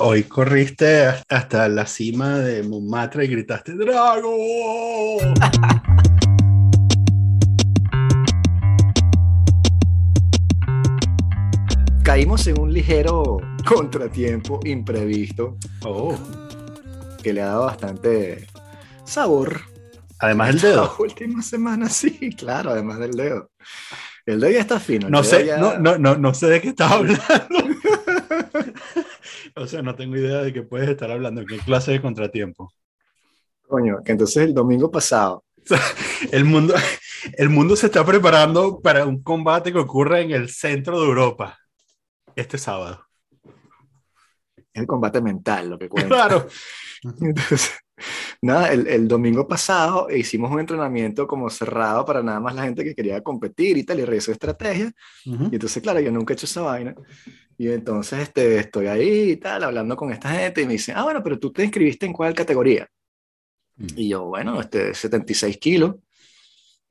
Hoy corriste hasta la cima de Montmartre y gritaste ¡Drago! Caímos en un ligero contratiempo imprevisto Oh, que le ha dado bastante sabor. además el La dedo. última semana, sí, claro, además del dedo. El dedo ya está fino. No sé, ya- no, no, no, no sé de qué estás hablando. O sea, no tengo idea de qué puedes estar hablando. ¿Qué clase de contratiempo? Coño, que entonces el domingo pasado, El mundo, el mundo se está preparando para un combate que ocurre en el centro de Europa este sábado. es el combate mental lo que cuenta. Claro. Entonces, nada, el, el domingo pasado hicimos un entrenamiento como cerrado para nada más la gente que quería competir y tal, y revisó estrategia. Ujú. Y entonces, claro, yo nunca he hecho esa vaina. Y entonces este, estoy ahí y tal, hablando con esta gente y me dicen, ah, bueno, pero tú te inscribiste en cuál categoría. Mm. Y yo, bueno, este, 76 kilos.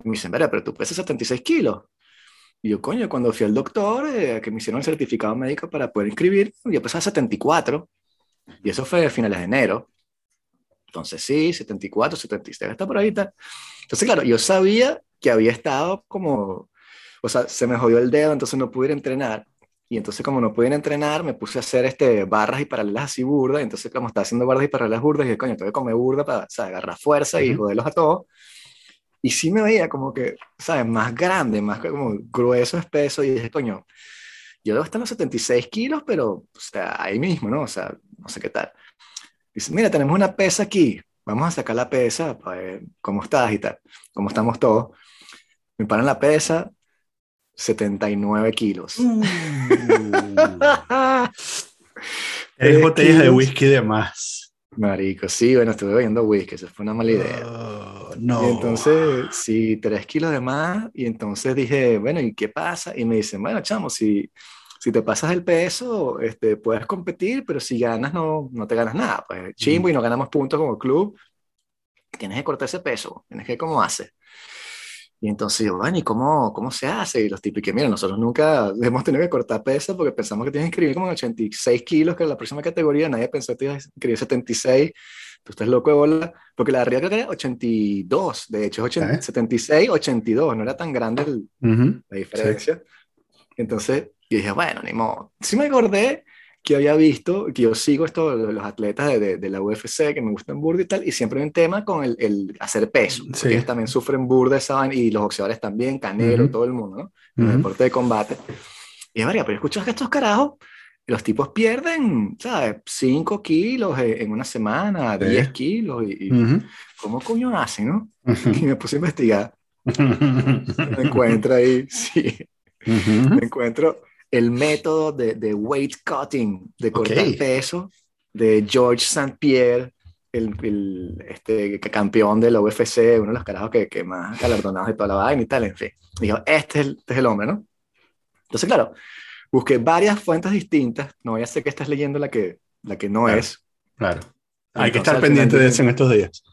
Y me dicen, mira, pero tú pesas 76 kilos. Y yo, coño, cuando fui al doctor, eh, que me hicieron el certificado médico para poder inscribir, yo pesaba 74. Y eso fue a finales de enero. Entonces, sí, 74, 76, está por ahí. tal. Entonces, claro, yo sabía que había estado como, o sea, se me jodió el dedo, entonces no pude ir a entrenar. Y entonces, como no pude ir a entrenar, me puse a hacer este, barras y paralelas así burdas. Entonces, como estaba haciendo barras y paralelas burdas, dije, coño, tengo que comer burda para o sea, agarrar fuerza y Ujú. joderlos a todos. Y sí me veía como que, ¿sabes? Más grande, más como grueso, espeso. Y dije, coño, yo debo estar en los 76 kilos, pero, o sea, ahí mismo, ¿no? O sea, no sé qué tal. Dice, mira, tenemos una pesa aquí. Vamos a sacar la pesa para ver cómo estás y tal. Cómo estamos todos. Me paran la pesa, 79 kilos. Uh. Tres botellas de whisky de más. Marico, sí, bueno, estuve bebiendo whisky, eso fue una mala idea. Oh, no. Y entonces, sí, tres kilos de más, y entonces dije, bueno, ¿y qué pasa? Y me dicen, bueno, chamo, si, si te pasas el peso, este, puedes competir, pero si ganas, no, no te ganas nada. Pues chimbo y no ganamos puntos como club, tienes que cortar ese peso, tienes que, ¿cómo haces? Y entonces yo, bueno, ¿y cómo, cómo se hace? Y los tipos, que mira, nosotros nunca hemos tenido que cortar peso porque pensamos que tienes que inscribir como en 86 kilos, que era la próxima categoría, nadie pensó que te ibas a inscribir 76, tú estás loco de bola, porque la arriba creo que era 82, de hecho, es 80 ¿Eh? 76, 82, no era tan grande el- Ujú. la diferencia. Entonces, yo dije, bueno, ni modo. Sí me acordé que había visto, que yo sigo esto, de los atletas de, de, de la UFC, que me gustan burda y tal, y siempre hay un tema con el, el hacer peso, porque Sí. ellos también sufren burda esa vaina, y los boxeadores también, Canelo, Ujú. todo el mundo, ¿no? En el Ujú. deporte de combate. Y es varias, pero escuchas que estos carajos, los tipos pierden, ¿sabes? 5 kilos en una semana, Sí. 10 kilos, y, y Ujú. ¿cómo coño hacen, no? Y me puse a investigar, me encuentro ahí, sí, me encuentro el método de, de weight cutting, de cortar Ok. peso, de George St. Pierre, el, el, este, campeón de la UFC, uno de los carajos que, que más galardonados de toda la vaina y tal, en fin. Dijo, este es, el, este es el hombre, ¿no? Entonces, claro, busqué varias fuentes distintas, no voy a ser que estás leyendo la que, la que no Claro. es. Claro. Hay que estar pendiente de eso en estos días.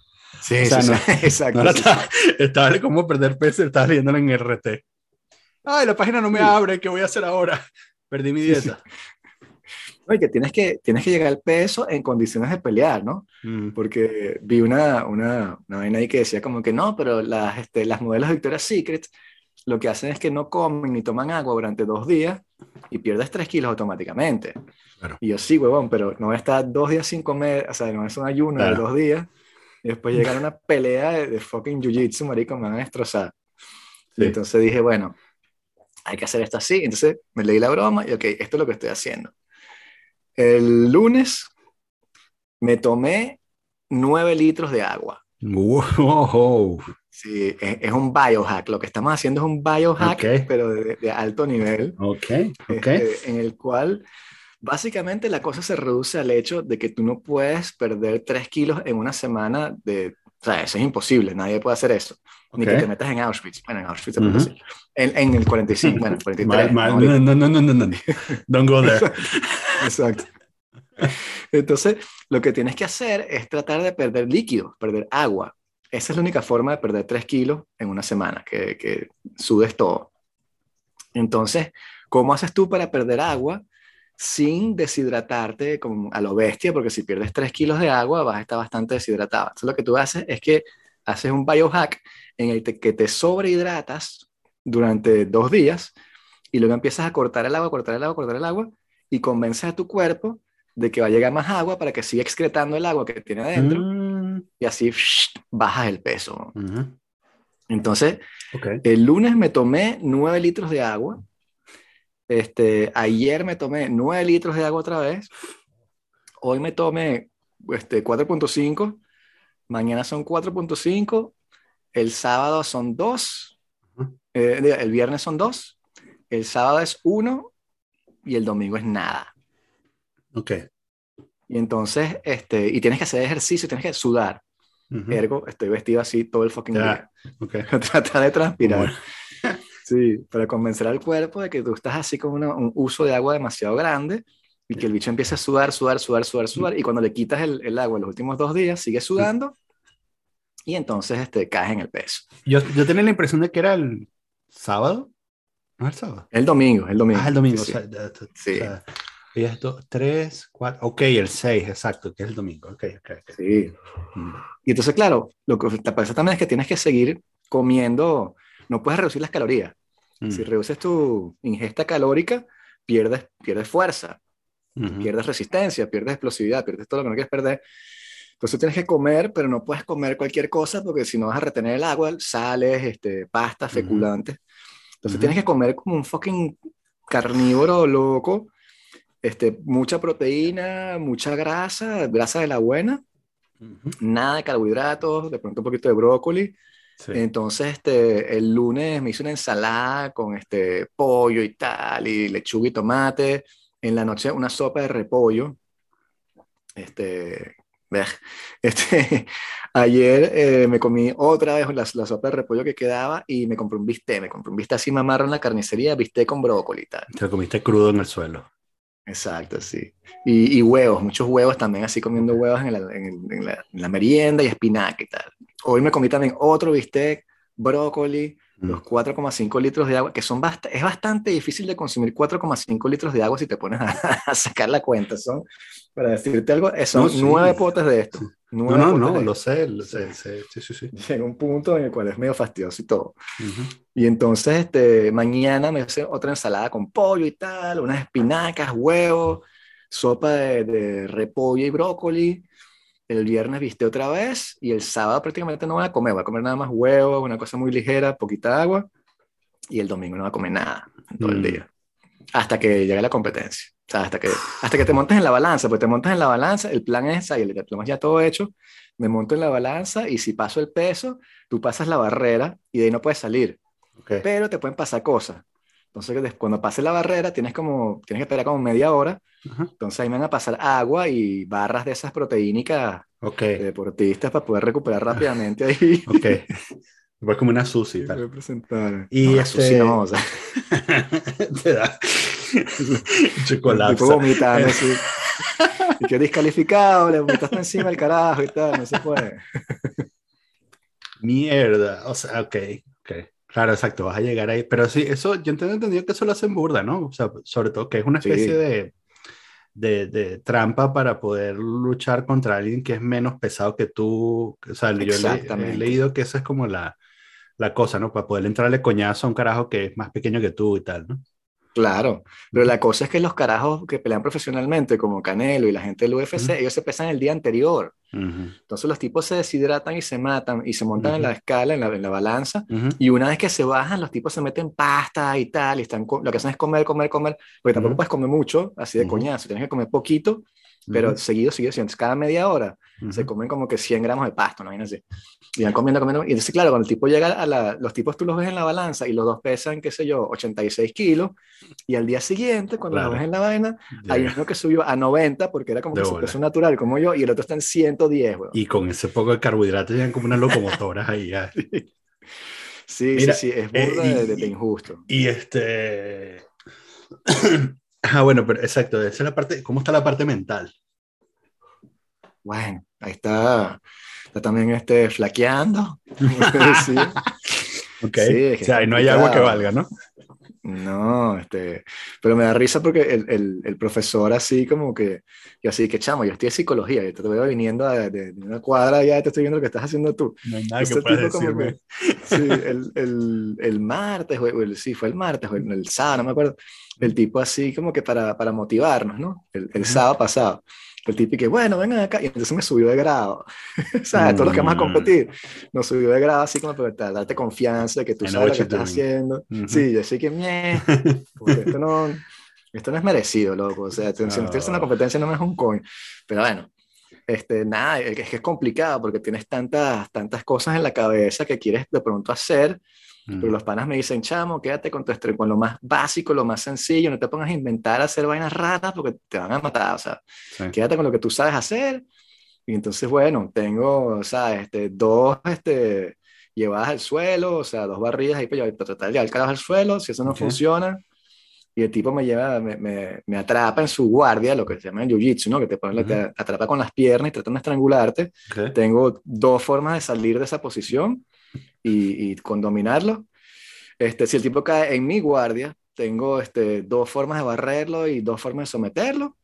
Sí, O sea, sí, no- sí, exacto. No sí, estaba, estaba como perder peso, estaba leyéndolo en RT. Ay, la página no me abre, ¿qué voy a hacer ahora? Perdí mi dieta. Oye, que tienes que, tienes que llegar al peso en condiciones de pelear, ¿no? Mm. porque vi una, una, una vaina ahí que decía como que no, pero las, este, las modelos de Victoria's Secret lo que hacen es que no comen ni toman agua durante dos días y pierdes tres kilos automáticamente. Claro. Y yo sí, huevón, pero no voy a estar dos días sin comer, o sea, no es un ayuno de Claro. dos días y después llegar a una pelea de, de fucking jiu-jitsu, marico, me van a destrozar. Y Sí. entonces dije, bueno, hay que hacer esto así. Entonces me leí la broma y ok, esto es lo que estoy haciendo. El lunes me tomé nueve litros de agua. Wow. Sí, es, es un biohack. Lo que estamos haciendo es un biohack, Ok. pero de, de alto nivel, Ok, ok. este, en el cual básicamente la cosa se reduce al hecho de que tú no puedes perder 3 kilos en una semana de... O sea, eso es imposible, nadie puede hacer eso. Ni que te metas en Auschwitz. Bueno, en Auschwitz. En, en el 45, bueno, 43. Mal, mal. ¿no? No, no, no, no, no, no. Don't go there. Exacto. Entonces, lo que tienes que hacer es tratar de perder líquidos, perder agua. Esa es la única forma de perder 3 kilos en una semana, que, que sudes todo. Entonces, ¿cómo haces tú para perder agua? Sin deshidratarte como a lo bestia, porque si pierdes 3 kilos de agua vas a estar bastante deshidratado. Entonces lo que tú haces es que haces un biohack en el que te sobrehidratas durante dos días y luego empiezas a cortar el agua, cortar el agua, cortar el agua y convences a tu cuerpo de que va a llegar más agua para que siga excretando el agua que tiene adentro Mm, y así bajas el peso. Entonces, Ok. el lunes me tomé 9 litros de agua. Este, ayer me tomé 9 litros de agua otra vez. Hoy me tomé este, 4.5. Mañana son 4.5. El sábado son 2. Ujú. Eh, diga, el viernes son 2. El sábado es 1. Y el domingo es nada. Ok. Y entonces, este, y tienes que hacer ejercicio, tienes que sudar. Ujú. Ergo, estoy vestido así todo el fucking Ya. día. Ok. Tratar de transpirar. Bueno. Sí, para convencer al cuerpo de que tú estás así con una- un uso de agua demasiado grande y que el bicho empieza a sudar, sudar, sudar, sudar, sudar. Y cuando le quitas el, el agua los últimos dos días, sigue sudando y entonces este, caes en el peso. Yo, yo tenía la impresión de que era el sábado. ¿No es el sábado? El domingo, el domingo. Ah, el domingo. Sí, o sea, Sí. o sea, es dos, tres, cuatro. Ok, el seis, exacto, que es el domingo. Ok, ok. ok. Sí. Mm. Y entonces, claro, lo que te pasa también es que tienes que seguir comiendo, no puedes reducir las calorías. Mm. Si reduces tu ingesta calórica, pierdes, pierdes fuerza. Ujú. pierdes resistencia, pierdes explosividad, pierdes todo lo que no quieres perder. Entonces tienes que comer, pero no puedes comer cualquier cosa porque si no vas a retener el agua, sales, este, pastas, feculantes. Entonces Ujú. tienes que comer como un fucking carnívoro loco, este, mucha proteína, mucha grasa, grasa de la buena, nada de carbohidratos, de pronto un poquito de brócoli. Sí. Entonces, este, el lunes me hice una ensalada con este pollo y tal, y lechuga y tomate. En la noche una sopa de repollo. Este, este, ayer eh, me comí otra vez la, la sopa de repollo que quedaba y me compré un bistec. Me compré un bistec así mamarro en la carnicería, bistec con brócoli y tal. Te lo comiste crudo en el suelo. Exacto, sí. Y, y huevos, muchos huevos también, así comiendo huevos en, la, en en la- en la merienda y espinaca y tal. Hoy me comí también otro bistec, brócoli, Mm. los 4,5 litros de agua, que son bast es bastante difícil de consumir 4,5 litros de agua si te pones a, a sacar la cuenta. Son, para decirte algo, eh, son No, sí. nueve potes de esto. Sí. nueve No, no, no, lo sé, lo sé, sé, sí, sí, sí. Llega un punto en el cual es medio fastidioso y todo. Ujú. Y entonces, este, mañana me hace otra ensalada con pollo y tal, unas espinacas, huevos, sopa de, de repollo y brócoli. El viernes viste otra vez y el sábado prácticamente no voy a comer, voy a comer nada más huevos, una cosa muy ligera, poquita agua. Y el domingo no voy a comer nada todo el Mm. día. Hasta que llegue la competencia. O sea, hasta que, hasta que te montes en la balanza, pues te montas en la balanza, el plan es, ahí, el diploma ya todo hecho, me monto en la balanza y si paso el peso, tú pasas la barrera y de ahí no puedes salir pero te pueden pasar cosas. Entonces, cuando pase la barrera, tienes, como, tienes que esperar como media hora. Entonces, ahí me van a pasar agua y barras de esas proteínicas Ok. de deportistas para poder recuperar rápidamente ahí. Ok. Igual como una Susi y tal. Voy a presentar. Y No, este- no, o sea, Te da chocolate. tipo vomitando así. Y que descalificado, le vomitaste encima el carajo y tal, no se puede. Mierda. O sea, ok, ok. Claro, exacto, vas a llegar ahí. Pero sí, eso, yo tengo entendido que eso lo hacen burda, ¿no? O sea, sobre todo que es una Sí. especie de, de, de trampa para poder luchar contra alguien que es menos pesado que tú. O sea, yo le- he leído que esa es como la, la cosa, ¿no? Para poder entrarle coñazo a un carajo que es más pequeño que tú y tal, ¿no? Claro, pero la cosa es que los carajos que pelean profesionalmente, como Canelo y la gente del UFC, ellos se pesan el día anterior. Ujú, Entonces los tipos se deshidratan y se matan y se montan en la escala, en la, en la balanza. Y una vez que se bajan, los tipos se meten pasta y tal, y están lo que hacen es comer, comer, comer, porque tampoco puedes comer mucho, así de coñazo, tienes que comer poquito, pero Ujú, seguido, seguido, seguido. Entonces, cada media hora se ujú. comen como que 100 gramos de pasto, ¿no? Imagínense. Y van comiendo, comiendo. Y entonces, claro, cuando el tipo llega a la, los tipos tú los ves en la balanza y los dos pesan, qué sé yo, 86 kilos, y al día siguiente, cuando Claro. los ves en la vaina, hay Llega. uno que subió a 90 porque era como De que su bola. peso natural, como yo, y el otro está en 110, weón. Y con ese poco de carbohidratos llegan como unas locomotoras ahí. ya. Sí, Mira, sí, sí, es eh, burda y- de, de- de injusto. Y este. Ah, bueno, pero exacto, esa es la parte. ¿Cómo está la parte mental? Bueno, ahí está, está también este, flaqueando. sí, Ok. Sí, es que o sea, no hay agua que valga, ¿no? No, este, pero me da risa porque el, el, el profesor así como que, y así que chamo, yo estoy en psicología, y te veo viniendo de, de, una cuadra ya te estoy viendo lo que estás haciendo tú. No hay nada que puedas decirme. sí, el, el, el, martes, o el, sí, fue el martes, o el, sábado, no me acuerdo, el tipo así como que para, para motivarnos, ¿no? El, el sábado pasado el tipo que, bueno, vengan acá. Y entonces me subió de grado. o sea, todos los que vamos a competir, nos subió de grado así como para darte confianza de que tú sabes lo que estás haciendo. Sí, yo sé que, mie, esto no, esto no es merecido, loco. O sea, si no tienes una competencia no me es un coin. Pero bueno, este, nada, es que es complicado porque tienes tantas, tantas cosas en la cabeza que quieres de pronto hacer pero los panas me dicen, chamo, quédate con, tu con lo más básico, lo más sencillo, no te pongas a inventar, hacer vainas raras porque te van a matar, o sea, quédate con lo que tú sabes hacer. Y entonces, bueno, tengo, o sea, este, dos este, llevadas al suelo, o sea, dos barridas ahí para, tratar de llevar el carajo al suelo, si eso no funciona. Y el tipo me lleva, me, me, me, atrapa en su guardia, lo que se llama el jiu-jitsu, ¿no? Que te, pone, te atrapa con las piernas y tratan de estrangularte. Tengo dos formas de salir de esa posición y, con dominarlo. Este, si el tipo cae en mi guardia, tengo este, dos formas de barrerlo y dos formas de someterlo.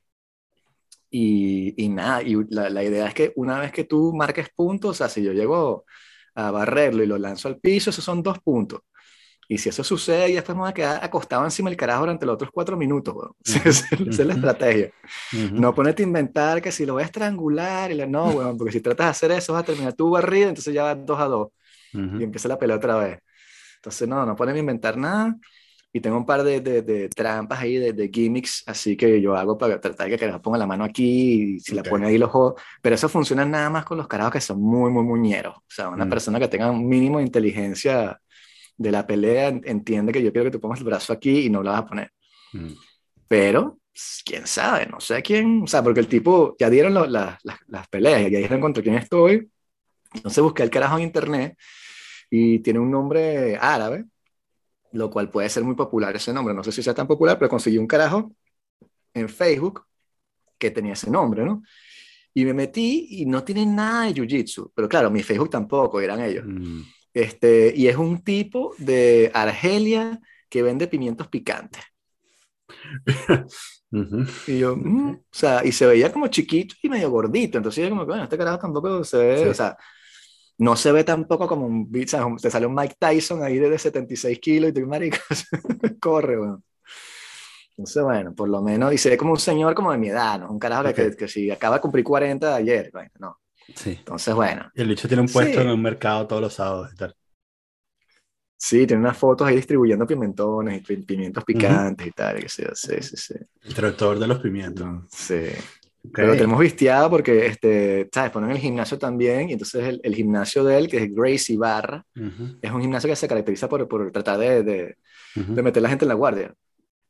Y, y nada, y la, la, idea es que una vez que tú marques puntos, o sea, si yo llego a barrerlo y lo lanzo al piso, esos son dos puntos. Y si eso sucede, ya después me voy a quedar acostado encima del carajo durante los otros cuatro minutos. Esa es la estrategia. No ponerte a inventar que si lo voy a estrangular, y la, no, bueno, porque si tratas de hacer eso, vas a terminar tu barrida, entonces ya vas dos a dos y empieza la pelea otra vez. Entonces, no, no pueden inventar nada. Y tengo un par de, de, trampas ahí, de, de, gimmicks, así que yo hago para tratar de que la ponga la mano aquí y si la pone ahí los ojos. Pero eso funciona nada más con los carajos que son muy, muy muñeros. O sea, una mm. persona que tenga un mínimo de inteligencia de la pelea entiende que yo quiero que tú pongas el brazo aquí y no lo vas a poner. Mm. Pero, quién sabe, no sé quién. O sea, porque el tipo, ya dieron las, las peleas, ya dijeron contra quién estoy. Entonces busqué el carajo en internet y tiene un nombre árabe, lo cual puede ser muy popular ese nombre. No sé si sea tan popular, pero conseguí un carajo en Facebook que tenía ese nombre, ¿no? Y me metí y no tiene nada de Jiu-Jitsu, pero claro, mi Facebook tampoco, eran ellos. Mm. Este, y es un tipo de Argelia que vende pimientos picantes. Y yo, mm", o sea, y se veía como chiquito y medio gordito, entonces yo como que, bueno, este carajo tampoco se ve, o sea, no se ve tampoco como un o te sale un Mike Tyson ahí de 76 kilos y tú, marico, corre, bueno. Entonces, bueno, por lo menos, y se ve como un señor como de mi edad, ¿no? Un carajo que, que, si acaba de cumplir 40 de ayer, bueno, no. Sí. Entonces, bueno. Y el bicho tiene un puesto en un mercado todos los sábados y tal. Sí, tiene unas fotos ahí distribuyendo pimentones y pimientos picantes y tal, que sí, sí, sí. El traductor de los pimientos. Sí. Pero lo tenemos vistiado porque, este, ¿sabes? Ponen el gimnasio también, y entonces el, gimnasio de él, que es Gracie Barra, es un gimnasio que se caracteriza por, por tratar de, de, de, meter la gente en la guardia.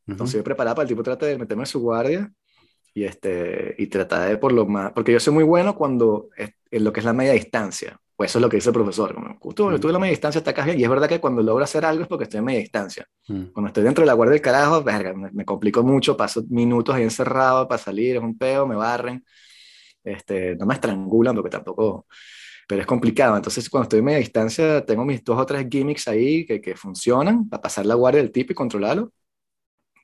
Entonces yo preparaba para el tipo trata de meterme en su guardia y, este, y tratar de por lo más, porque yo soy muy bueno cuando en lo que es la media distancia. Pues eso es lo que dice el profesor. Como, justo mm. la media distancia, está bien. Y es verdad que cuando logro hacer algo es porque estoy en media distancia. Mm. Cuando estoy dentro de la guardia del carajo, verga, me, me, complico mucho, paso minutos ahí encerrado para salir, es un peo, me barren. Este, no me estrangulan porque tampoco. Pero es complicado. Entonces, cuando estoy en media distancia, tengo mis dos o tres gimmicks ahí que, que funcionan para pasar la guardia del tipo y controlarlo.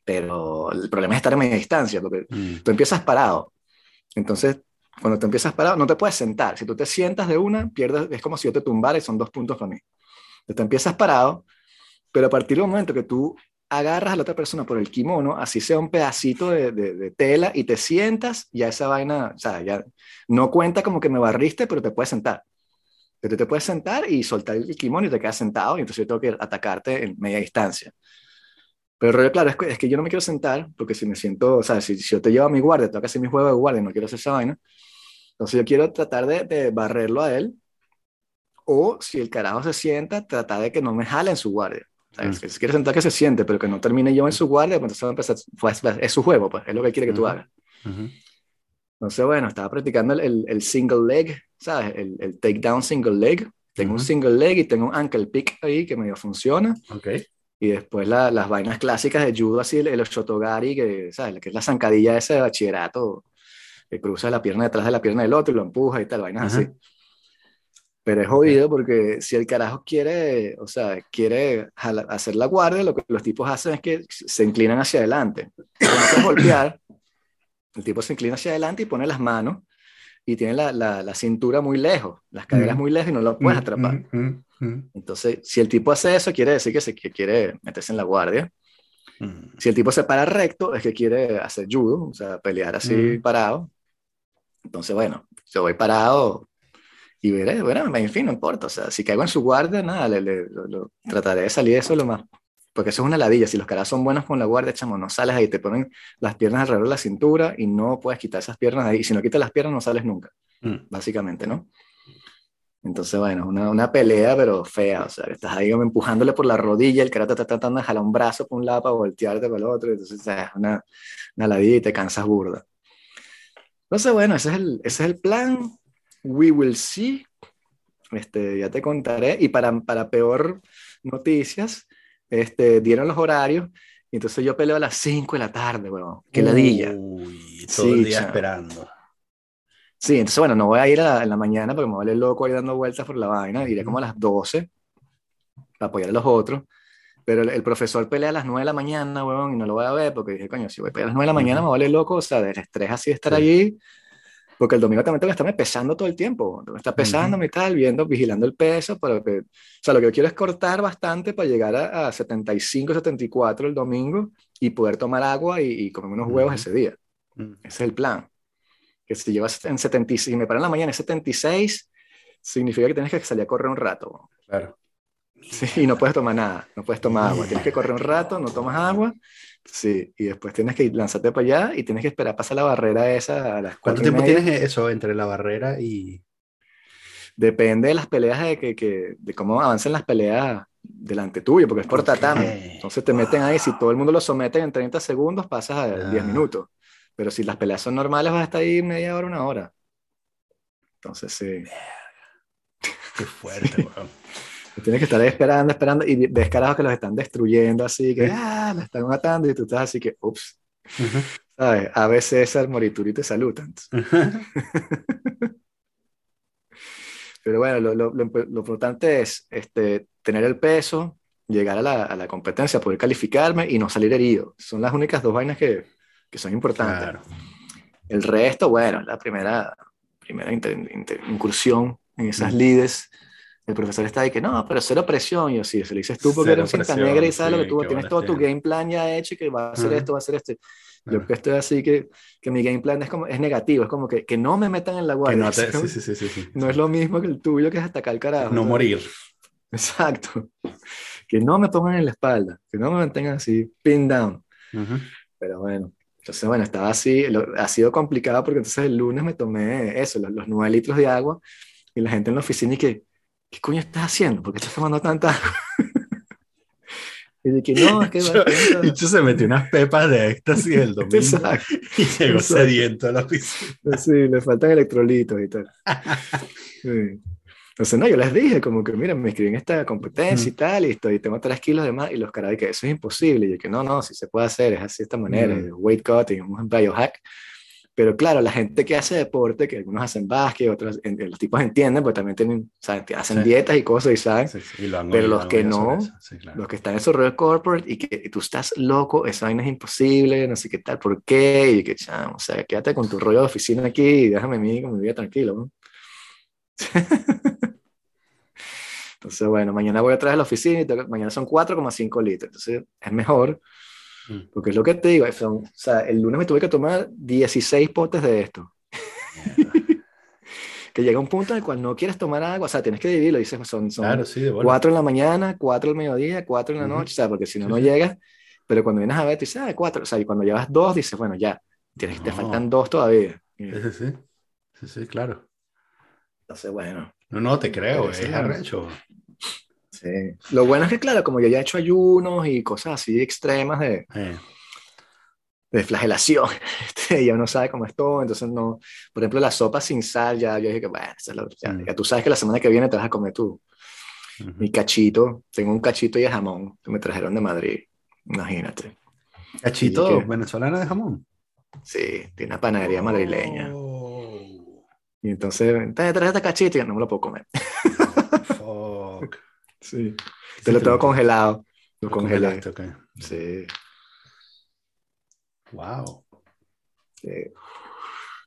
Pero el problema es estar en media distancia, porque mm. tú empiezas parado. Entonces, cuando te empiezas parado, no te puedes sentar. Si tú te sientas de una, pierdes, es como si yo te tumbara y son dos puntos para mí. Te empiezas parado, pero a partir del momento que tú agarras a la otra persona por el kimono, así sea un pedacito de, de, tela, y te sientas, ya esa vaina, o sea, ya no cuenta como que me barriste, pero te puedes sentar. Pero te puedes sentar y soltar el kimono y te quedas sentado, y entonces yo tengo que atacarte en media distancia. Pero claro, es que, es que yo no me quiero sentar, porque si me siento, o sea, si, si yo te llevo a mi guardia, tengo que hacer mi juego de guardia, no quiero hacer esa vaina, entonces yo quiero tratar de, de, barrerlo a él, o si el carajo se sienta, tratar de que no me jale en su guardia. Mm. si quiere sentar que se siente, pero que no termine yo en su guardia, pues entonces va a empezar, pues, es su juego, pues es lo que quiere que tú hagas. Entonces, bueno, estaba practicando el, el, single leg, ¿sabes? El, el takedown single leg. Tengo un single leg y tengo un ankle pick ahí que medio funciona. Okay. Y después la, las vainas clásicas de judo, así el, el shotogari, que, ¿sabes? que es la zancadilla ese de bachillerato que cruza la pierna detrás de la pierna del otro y lo empuja y tal, vainas así. Pero es jodido porque si el carajo quiere, o sea, quiere hacer la guardia, lo que los tipos hacen es que se inclinan hacia adelante. Cuando golpear, el tipo se inclina hacia adelante y pone las manos y tiene la, la, cintura muy lejos, las caderas muy lejos y no lo puedes atrapar. Entonces, si el tipo hace eso, quiere decir que, se, que quiere meterse en la guardia. Si el tipo se para recto, es que quiere hacer judo, o sea, pelear así parado. Entonces, bueno, yo voy parado y veré, bueno, en fin, no importa. O sea, si caigo en su guardia, nada, le, trataré de salir de eso lo más. Porque eso es una ladilla. Si los caras son buenos con la guardia, chamo, no sales ahí, te ponen las piernas alrededor de la cintura y no puedes quitar esas piernas ahí. Y si no quitas las piernas, no sales nunca. Mm. Básicamente, ¿no? Entonces, bueno, una, una pelea, pero fea. O sea, estás ahí empujándole por la rodilla, el cara te está tratando de jalar un brazo por un lado para voltearte para el otro. Entonces, es una, una ladilla y te cansas burda. Entonces, bueno, ese es el, ese es el plan. We will see. Este, ya te contaré. Y para, para peor noticias, este, dieron los horarios. Y entonces yo peleo a las 5 de la tarde, weón. Qué ladilla. Uy, todo el día esperando. Sí, entonces bueno, no voy a ir a la, en la mañana porque me voy a loco ahí dando vueltas por la vaina. Iré como a las 12 para apoyar a los otros. Pero el, profesor pelea a las 9 de la mañana, weón, y no lo voy a ver porque dije, coño, si voy a pelear a las 9 de la mañana me vale loco, o sea, del estrés así de estar allí. Porque el domingo también tengo que estarme pesando todo el tiempo. Me está pesando y tal, viendo, vigilando el peso. Pero que, o sea, lo que yo quiero es cortar bastante para llegar a, 75, 74 el domingo y poder tomar agua y, y comer unos huevos ese día. Ese es el plan. Que si llevas en 76, si me paran en la mañana en 76, significa que tienes que salir a correr un rato. Claro. Sí, y no puedes tomar nada, no puedes tomar agua. Tienes que correr un rato, no tomas agua. Sí, y después tienes que lanzarte para allá y tienes que esperar pasar la barrera esa a las ¿Cuánto tiempo tienes eso entre la barrera y...? Depende de las peleas, de, que, que de cómo avancen las peleas delante tuyo, porque es por tatame. Entonces te meten ahí, si todo el mundo lo somete en 30 segundos, pasas a 10 minutos. Pero si las peleas son normales, vas a estar ahí media hora, una hora. Entonces, sí. Qué fuerte, Tienes que estar esperando, esperando y ves carajos que los están destruyendo así, que ah, la están matando y tú estás así que, ups. ¿Sabes? A veces el morituri te saludan. Pero bueno, lo, lo, lo, importante es este, tener el peso, llegar a la, a la, competencia, poder calificarme y no salir herido. Son las únicas dos vainas que, que son importantes. El resto, bueno, la primera, primera incursión en esas lides el profesor está ahí que no, pero cero presión. Y yo, sí, se lo dices tú porque eres cinta negra y sabes lo que tú tienes todo tu game plan ya hecho y que va a hacer esto, va a hacer esto. Yo que estoy así que, que mi game plan es, como, es negativo, es como que, que no me metan en la guardia. No, sí, sí, sí, sí, no es lo mismo que el tuyo que es atacar el carajo. No morir. Exacto. Que no me pongan en la espalda, que no me mantengan así, pin down. Pero bueno, entonces bueno, estaba así, ha sido complicado porque entonces el lunes me tomé eso, los, los 9 litros de agua y la gente en la oficina y que, ¿qué coño estás haciendo? ¿Por qué estás tomando tanta Y de que no, es que... Y yo se metió unas pepas de éxtasis el domingo Exacto. y llegó sediento a la piscina. Sí, le faltan electrolitos y tal. Sí. Entonces, no, yo les dije, como que, miren, me inscribí en esta competencia y tal, y estoy, tengo tres kilos de más, y los caras, que eso es imposible. Y yo, que no, no, si se puede hacer, es así de esta manera, weight cutting, un biohack. Pero claro, la gente que hace deporte, que algunos hacen básquet, otros, los tipos entienden, pues también tienen, hacen dietas y cosas y saben. pero los que no, los que están en su red corporate y que tú estás loco, esa vaina es imposible, no sé qué tal, ¿por qué? Y que, chamo, o sea, quédate con tu rollo de oficina aquí y déjame a mí con mi vida tranquilo. ¿no? Entonces, bueno, mañana voy a traer a la oficina y mañana son 4,5 litros. Entonces, es mejor Mm. Porque es lo que te digo, son, o sea, el lunes me tuve que tomar 16 potes de esto. que llega un punto en el cual no quieres tomar agua, o sea, tienes que dividirlo, dices, son, son claro, sí, 4 en la mañana, 4 al mediodía, 4 en la noche, o sea, porque si no, no llegas, pero cuando vienes a ver, te dices, ah, 4, o sea, y cuando llevas 2, dices, bueno, ya, tienes, te faltan 2 todavía. Sí, sí, sí, sí, claro. Entonces, bueno. No, no, te creo, es arrecho. Sí. Lo bueno es que, claro, como yo ya he hecho ayunos y cosas así extremas de, de flagelación, este, ya uno sabe cómo es todo, entonces no, por ejemplo, la sopa sin sal, ya yo dije que, bueno, mm. ya, tú sabes que la semana que viene te vas a comer tú. Mi cachito, tengo un cachito y de jamón que me trajeron de Madrid, imagínate. ¿Cachito venezolano de jamón? Sí, tiene una panadería madrileña. Oh. Y entonces, te traes este cachito y no me lo puedo comer. Fuck. Sí. Te lo tengo congelado. Lo Lo congelé. Sí. Wow. sí.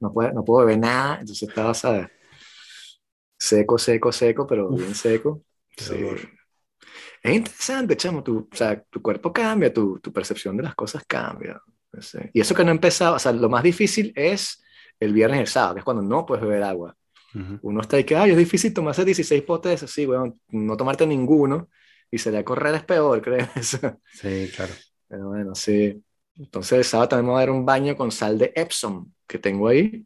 No, puedo, no puedo beber nada, entonces estaba, ¿sabes? Seco, seco, seco, pero bien seco. Sí. Es interesante, chamo. Tu, o sea, tu cuerpo cambia, tu, tu percepción de las cosas cambia. No sé. Y eso que no empezaba, o sea, lo más difícil es el viernes y el sábado, que es cuando no puedes beber agua. Ujú. Uno está ahí que, ay, es difícil tomarse 16 potes de eso. Sí, weón, no tomarte ninguno y salir a correr es peor, creo. Sí, claro. Pero bueno, sí. Entonces el sábado también me voy a dar un baño con sal de Epsom que tengo ahí.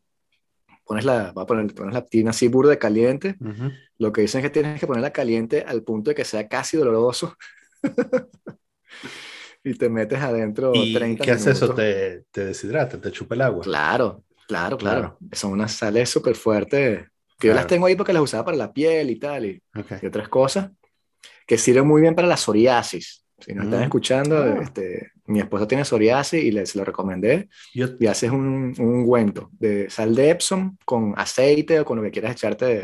Pones la, voy a poner, pones la tina así burda caliente. Ujú. Lo que dicen es que tienes que ponerla caliente al punto de que sea casi doloroso. y te metes adentro ¿Y 30 qué hace eso? ¿Te, te deshidrata? ¿Te chupa el agua? Claro, claro, claro. Claro. Son unas sales súper fuertes. Que yo las Claro. tengo ahí porque las usaba para la piel y tal. Y, Ok. y otras cosas que sirven muy bien para la psoriasis. Si nos están Mm. escuchando, Ah. este, mi esposo tiene psoriasis y les lo recomendé. Yo, Y haces un, un ungüento de sal de Epsom con aceite o con lo que quieras echarte.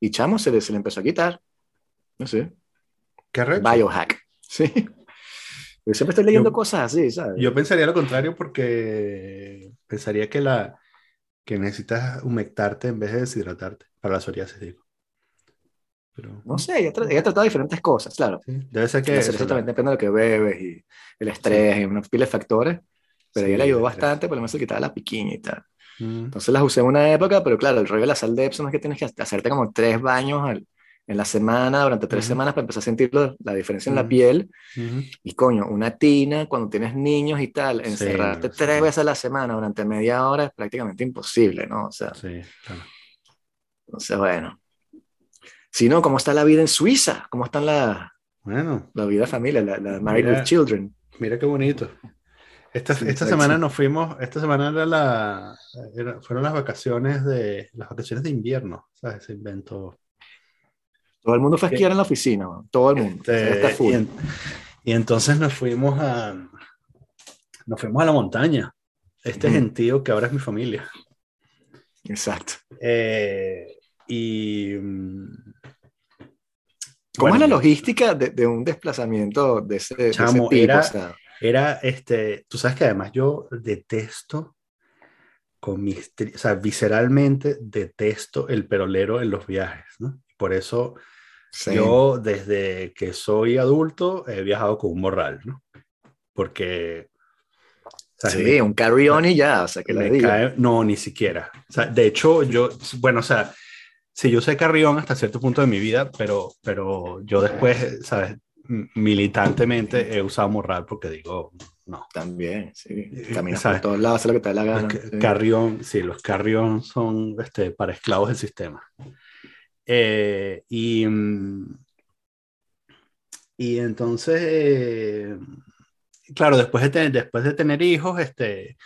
Y chamo, se le, se le empezó a quitar. No sé. ¿Qué arrecho? Biohack. Sí. Yo siempre estoy leyendo Yo- cosas así, ¿sabes? Yo pensaría lo contrario porque pensaría que, la, que necesitas humectarte en vez de deshidratarte. Para la psoriasis, digo. Pero, No sé, ella, tra- tratado diferentes cosas, claro. sí, debe ser que... Eso, también depende de lo que bebes y el estrés y una pila de factores. Pero sí, ella le ayudó bastante, por lo menos se quitaba la piquiña y tal. Mm, Entonces las usé en una época, pero claro, el rollo de la sal de Epsom es que tienes que hacerte como tres baños al- en la semana, durante tres Ujú. semanas, para empezar a sentir lo- la diferencia en la Ujú. piel. ujú. Y coño, una tina, cuando tienes niños y tal, encerrarte sí. tres veces a la semana durante media hora es prácticamente imposible, ¿no? O sea, Sí, claro. entonces, bueno. Si no, ¿cómo está la vida en Suiza? ¿Cómo está la, Bueno, la vida de familia, la, la Married Mira. with Children? mira qué bonito. Esta, Sí, esta semana nos fuimos, esta semana era la, era- fueron las vacaciones de, las vacaciones de invierno, ¿sabes? Ese invento. Todo el mundo fue a esquiar en la oficina, ¿no? todo el mundo. Este, full. y, en- y entonces nos fuimos a, nos fuimos a la montaña. Este Ujú. gentío que ahora es mi familia. Exacto. Eh, y mm, ¿Cómo bueno, es la logística de, de un desplazamiento de ese, de ese Chamo, tipo? era- O sea, Era este, tú sabes que además yo detesto con mis, o sea, visceralmente detesto el perolero en los viajes, ¿no? Por eso sí. yo desde que soy adulto he viajado con un morral, ¿no? Porque o sea, Sí, me- un carry-on y ya, o sea, que le diga. cae- no, ni siquiera. O sea, de hecho, yo, bueno, o sea, sí, yo sé carrión hasta cierto punto de mi vida, pero, pero yo después, ¿sabes? Militantemente he usado morral porque digo, no. También, sí. Caminas ¿sabes? por todos lados, haces lo que te da la Los gana. ca- sí. Carrión, sí, los carrión son este, para esclavos del sistema. Eh, y, mm, y entonces, eh, claro, después de, tener, después de tener hijos, este,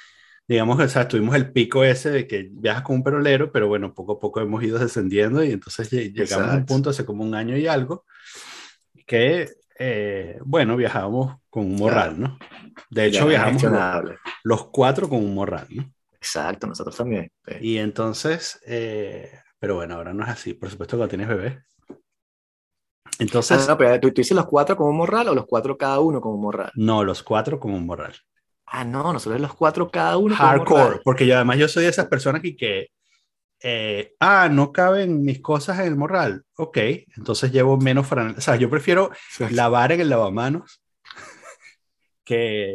digamos que o sea, tuvimos el pico ese de que viajas con un perolero, pero bueno, poco a poco hemos ido descendiendo y entonces lle- llegamos a un Exacto. punto hace como un año y algo que, eh, bueno, viajábamos con un morral, ¿no? De hecho, Ya, viajamos los, los cuatro con un morral, ¿no? Exacto, nosotros también. sí. Y entonces, eh, pero bueno, ahora no es así, por supuesto cuando tienes bebé. Entonces, Ah, no, pero ¿tú, tú dices los cuatro un morral o los cuatro cada uno un morral? no, los cuatro un morral. Ah, no, nosotros los cuatro cada uno Hardcore, morral. porque yo además yo soy de esas personas que, que eh, ah, no caben mis cosas en el morral. Ok, entonces llevo menos franela. O sea, yo prefiero lavar en el lavamanos que,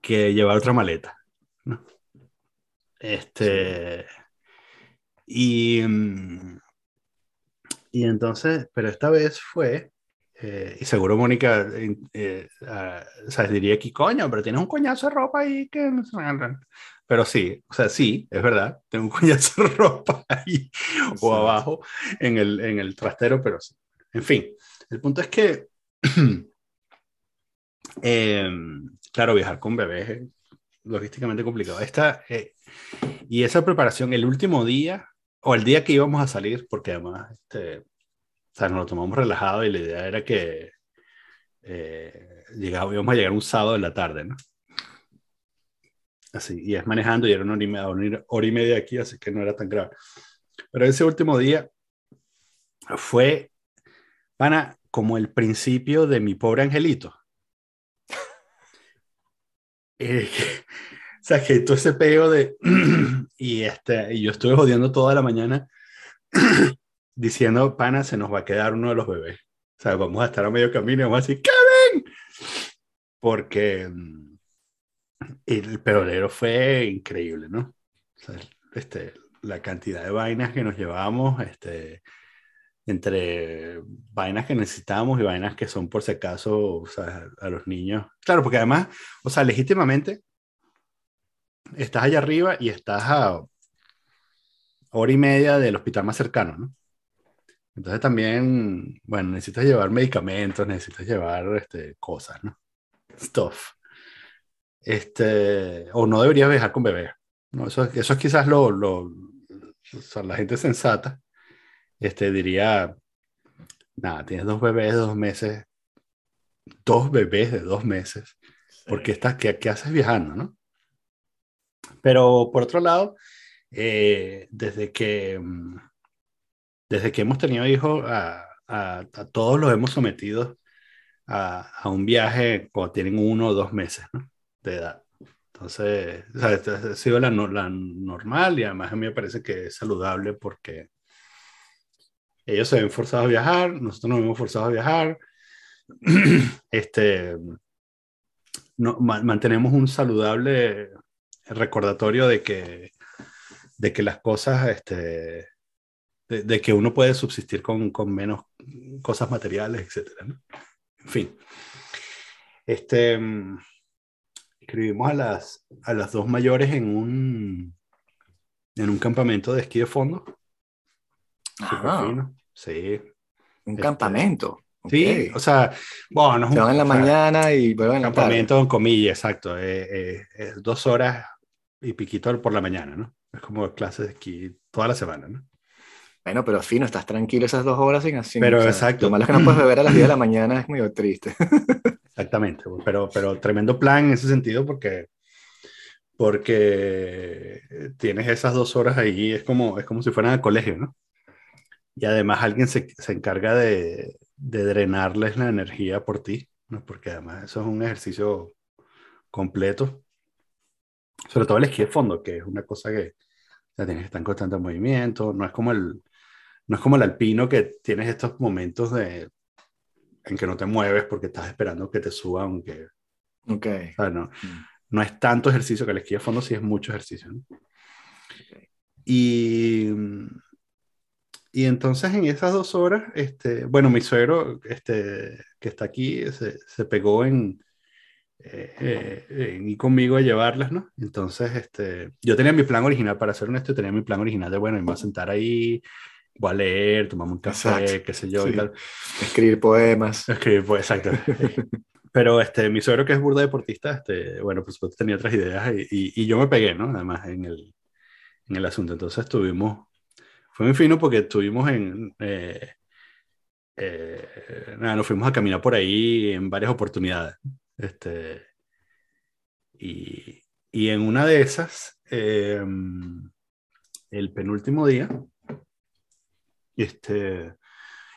que llevar otra maleta. ¿no? Este. Y, mm, y entonces, pero esta vez fue, eh, y seguro Mónica, eh, eh, ah, o sea, diría que coño, pero tienes un coñazo de ropa ahí que no se Pero sí, o sea, sí, es verdad, tengo un coñazo de ropa ahí o abajo en el, en el trastero, pero sí. En fin, el punto es que, em, claro, viajar con bebés es logísticamente complicado. Esta, eh, y esa preparación, el último día, o el día que íbamos a salir, porque además, este, o sea, nos lo tomamos relajado y la idea era que eh, llegaba, íbamos a llegar un sábado en la tarde, ¿no? Así, y es manejando y era una hora y media, una hora y media aquí, así que no era tan grave. Pero ese último día fue, Pana, como el principio de mi pobre angelito. Eh, o sea, que todo ese peo de... y, este, y yo estuve jodiendo toda la mañana diciendo, pana, se nos va a quedar uno de los bebés. O sea, vamos a estar a medio camino y vamos a decir, ¡Kevin! Porque mm, el perolero fue increíble, ¿no? O sea, este, la cantidad de vainas que nos llevamos, este, entre vainas que necesitamos y vainas que son por si acaso o sea, a los niños. Claro, porque además, o sea, legítimamente, estás allá arriba y estás a hora y media del hospital más cercano, ¿no? Entonces también, bueno, necesitas llevar medicamentos, necesitas llevar este, cosas, ¿no? Stuff. Este, o no deberías viajar con bebé. ¿no? Eso, eso es quizás lo, lo o sea, la gente sensata este, diría, nada, tienes dos bebés de dos meses, dos bebés de dos meses, porque estás, ¿qué, ¿qué, haces viajando, no? Pero por otro lado, eh, desde que desde que hemos tenido hijos, a, a, a todos los hemos sometido a, a, un viaje cuando tienen uno o dos meses ¿no? de edad. Entonces, o sea, esta ha sido la, la, normal y además a mí me parece que es saludable porque ellos se ven forzados a viajar, nosotros nos vemos forzados a viajar. este, no, mantenemos un saludable recordatorio de que, de que las cosas este, de, que uno puede subsistir con, con menos cosas materiales, etc. ¿no? En fin. Este, escribimos a las, a las dos mayores en un, en un campamento de esquí de fondo. Fino. Sí. Un este, campamento. Sí, o sea, bueno, no es un, en la mañana y vuelven en la Campamento comillas, exacto. Eh, eh, dos horas y piquito por la mañana, ¿no? Es como clases de esquí toda la semana, ¿no? Bueno, pero fino, estás tranquilo esas dos horas sin así. Pero exacto. Lo malo es que no puedes beber a las 10 de la mañana, es muy triste. Exactamente, pero, pero tremendo plan en ese sentido porque, porque tienes esas dos horas ahí, es como, es como si fueran al colegio, ¿no? Y además alguien se, se encarga de, de, drenarles la energía por ti, ¿no? Porque además eso es un ejercicio completo. Sobre todo el esquí de fondo, que es una cosa que ya tienes que estar en constante movimiento, no es como el, no es como el alpino que tienes estos momentos de, en que no te mueves porque estás esperando que te suba, aunque... Ok. no, mm. no es tanto ejercicio que el esquí de fondo, sí es mucho ejercicio. ¿no? Y, y entonces en esas dos horas, este, bueno, mi suegro este, que está aquí se, se pegó en, eh, eh, y conmigo a llevarlas, ¿no? Entonces, este, yo tenía mi plan original, para ser honesto, tenía mi plan original de, bueno, me voy a sentar ahí, voy a leer, tomamos un café, qué sé yo, y tal. Escribir poemas. Escribir poemas, exacto. Pero este, mi suegro, que es burda deportista, este, bueno, pues tenía otras ideas y, y, yo me pegué, ¿no? Además, en el, en el asunto. Entonces estuvimos, fue muy fino porque estuvimos en, eh, eh, nada, nos fuimos a caminar por ahí en varias oportunidades. Este, y, y en una de esas, eh, el penúltimo día, este,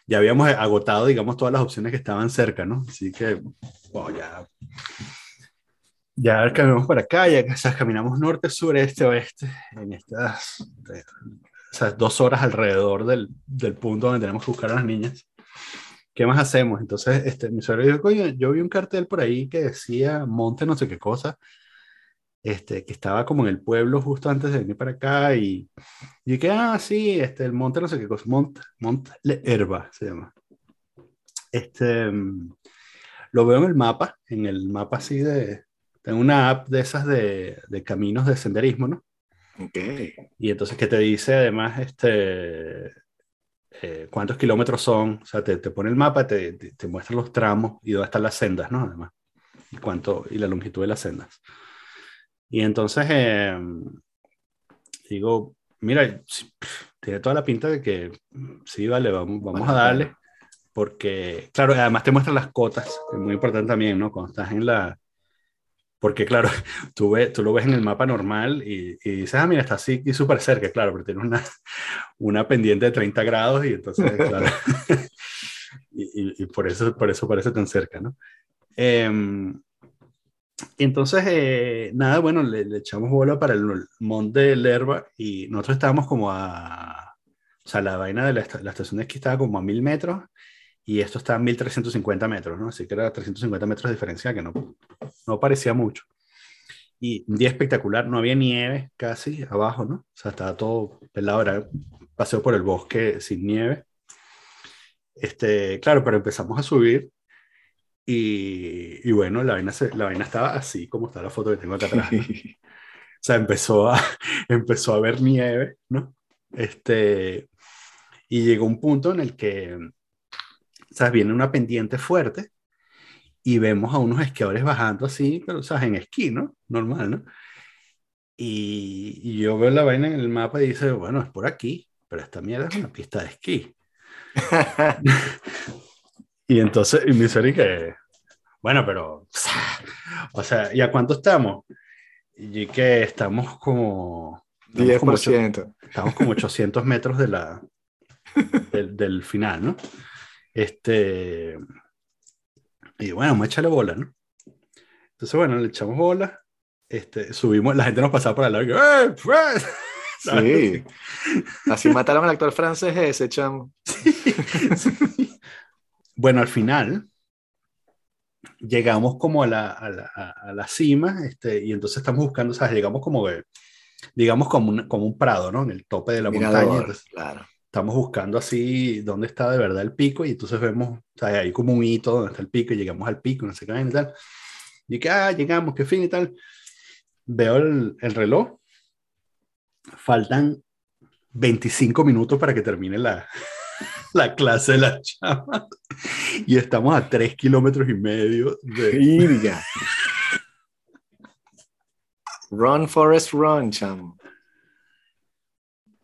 ya habíamos agotado, digamos, todas las opciones que estaban cerca, ¿no? Así que, bueno, ya, ya caminamos para acá, ya o caminamos norte, sur, este, oeste, en estas o sea, dos horas alrededor del, del, punto donde tenemos que buscar a las niñas. ¿Qué más hacemos? Entonces, este, mi suegro dijo, coño, yo vi un cartel por ahí que decía monte no sé qué cosa, este, que estaba como en el pueblo justo antes de venir para acá y, y que, ah, sí, este, el monte no sé qué cosa, Mont, Mont Le Herba se llama. Este, lo veo en el mapa, en el mapa así de, tengo una app de esas de, de caminos de senderismo, ¿no? Ok. Y entonces que te dice además, este, eh, cuántos kilómetros son, o sea, te, te pone el mapa, te, te, te, muestra los tramos y dónde están las sendas, ¿no? Además, y, cuánto, y la longitud de las sendas. Y entonces eh, digo, mira, tiene toda la pinta de que sí, vale, vamos, vamos a darle, porque, claro, además te muestra las cotas, que es muy importante también, ¿no? Cuando estás en la... Porque, claro, tú, tú lo ves en el mapa normal y, y dices, ah, mira, está así y súper cerca, claro, pero tiene una, una pendiente de 30 grados y entonces, claro. y, y, por, eso, por eso parece tan cerca, ¿no? Eh, entonces, eh, nada, bueno, le, le, echamos bola para el monte Lerba y nosotros estábamos como a, o sea, la vaina de la, la estación de esquí estaba como a mil metros y esto está a 1350 metros, ¿no? Así que era 350 metros de diferencia que no, no parecía mucho. Y un día espectacular, no había nieve casi abajo, ¿no? O sea, estaba todo pelado, era paseo por el bosque sin nieve. Este, claro, pero empezamos a subir y, y bueno, la vaina, se, la vaina estaba así como está la foto que tengo acá atrás. ¿no? o sea, empezó a, empezó a ver nieve, ¿no? Este, y llegó un punto en el que, ¿sabes? Viene una pendiente fuerte y vemos a unos esquiadores bajando así, pero, ¿sabes? En esquí, ¿no? Normal, ¿no? Y, y, yo veo la vaina en el mapa y dice, bueno, es por aquí, pero esta mierda es una pista de esquí. y entonces, y me dice que, bueno, pero, o sea, ¿y a cuánto estamos? Y que estamos como... Estamos 10%. Como, estamos como 800 metros de la, del, del final, ¿no? Este, y bueno, vamos a echarle bola, ¿no? Entonces, bueno, le echamos bola, este, subimos, la gente nos pasaba por al lado y ¡eh! Pues! Sí. Así mataron al actor francés ese, chamo. Sí, sí. Bueno, al final llegamos como a la, a la, a la cima este, y entonces estamos buscando, ¿sabes? Llegamos como, de, digamos, como un, como un prado, ¿no? En el tope de la Mirador, montaña. Entonces, claro. Estamos buscando así dónde está de verdad el pico y entonces vemos, o sea, hay como un hito donde está el pico y llegamos al pico, no sé qué y tal. Y que, ah, llegamos, qué fin y tal. Veo el, el reloj, faltan 25 minutos para que termine la, la clase de la chama y estamos a 3 kilómetros y medio de... Irga. Run, Forest, run, chamo.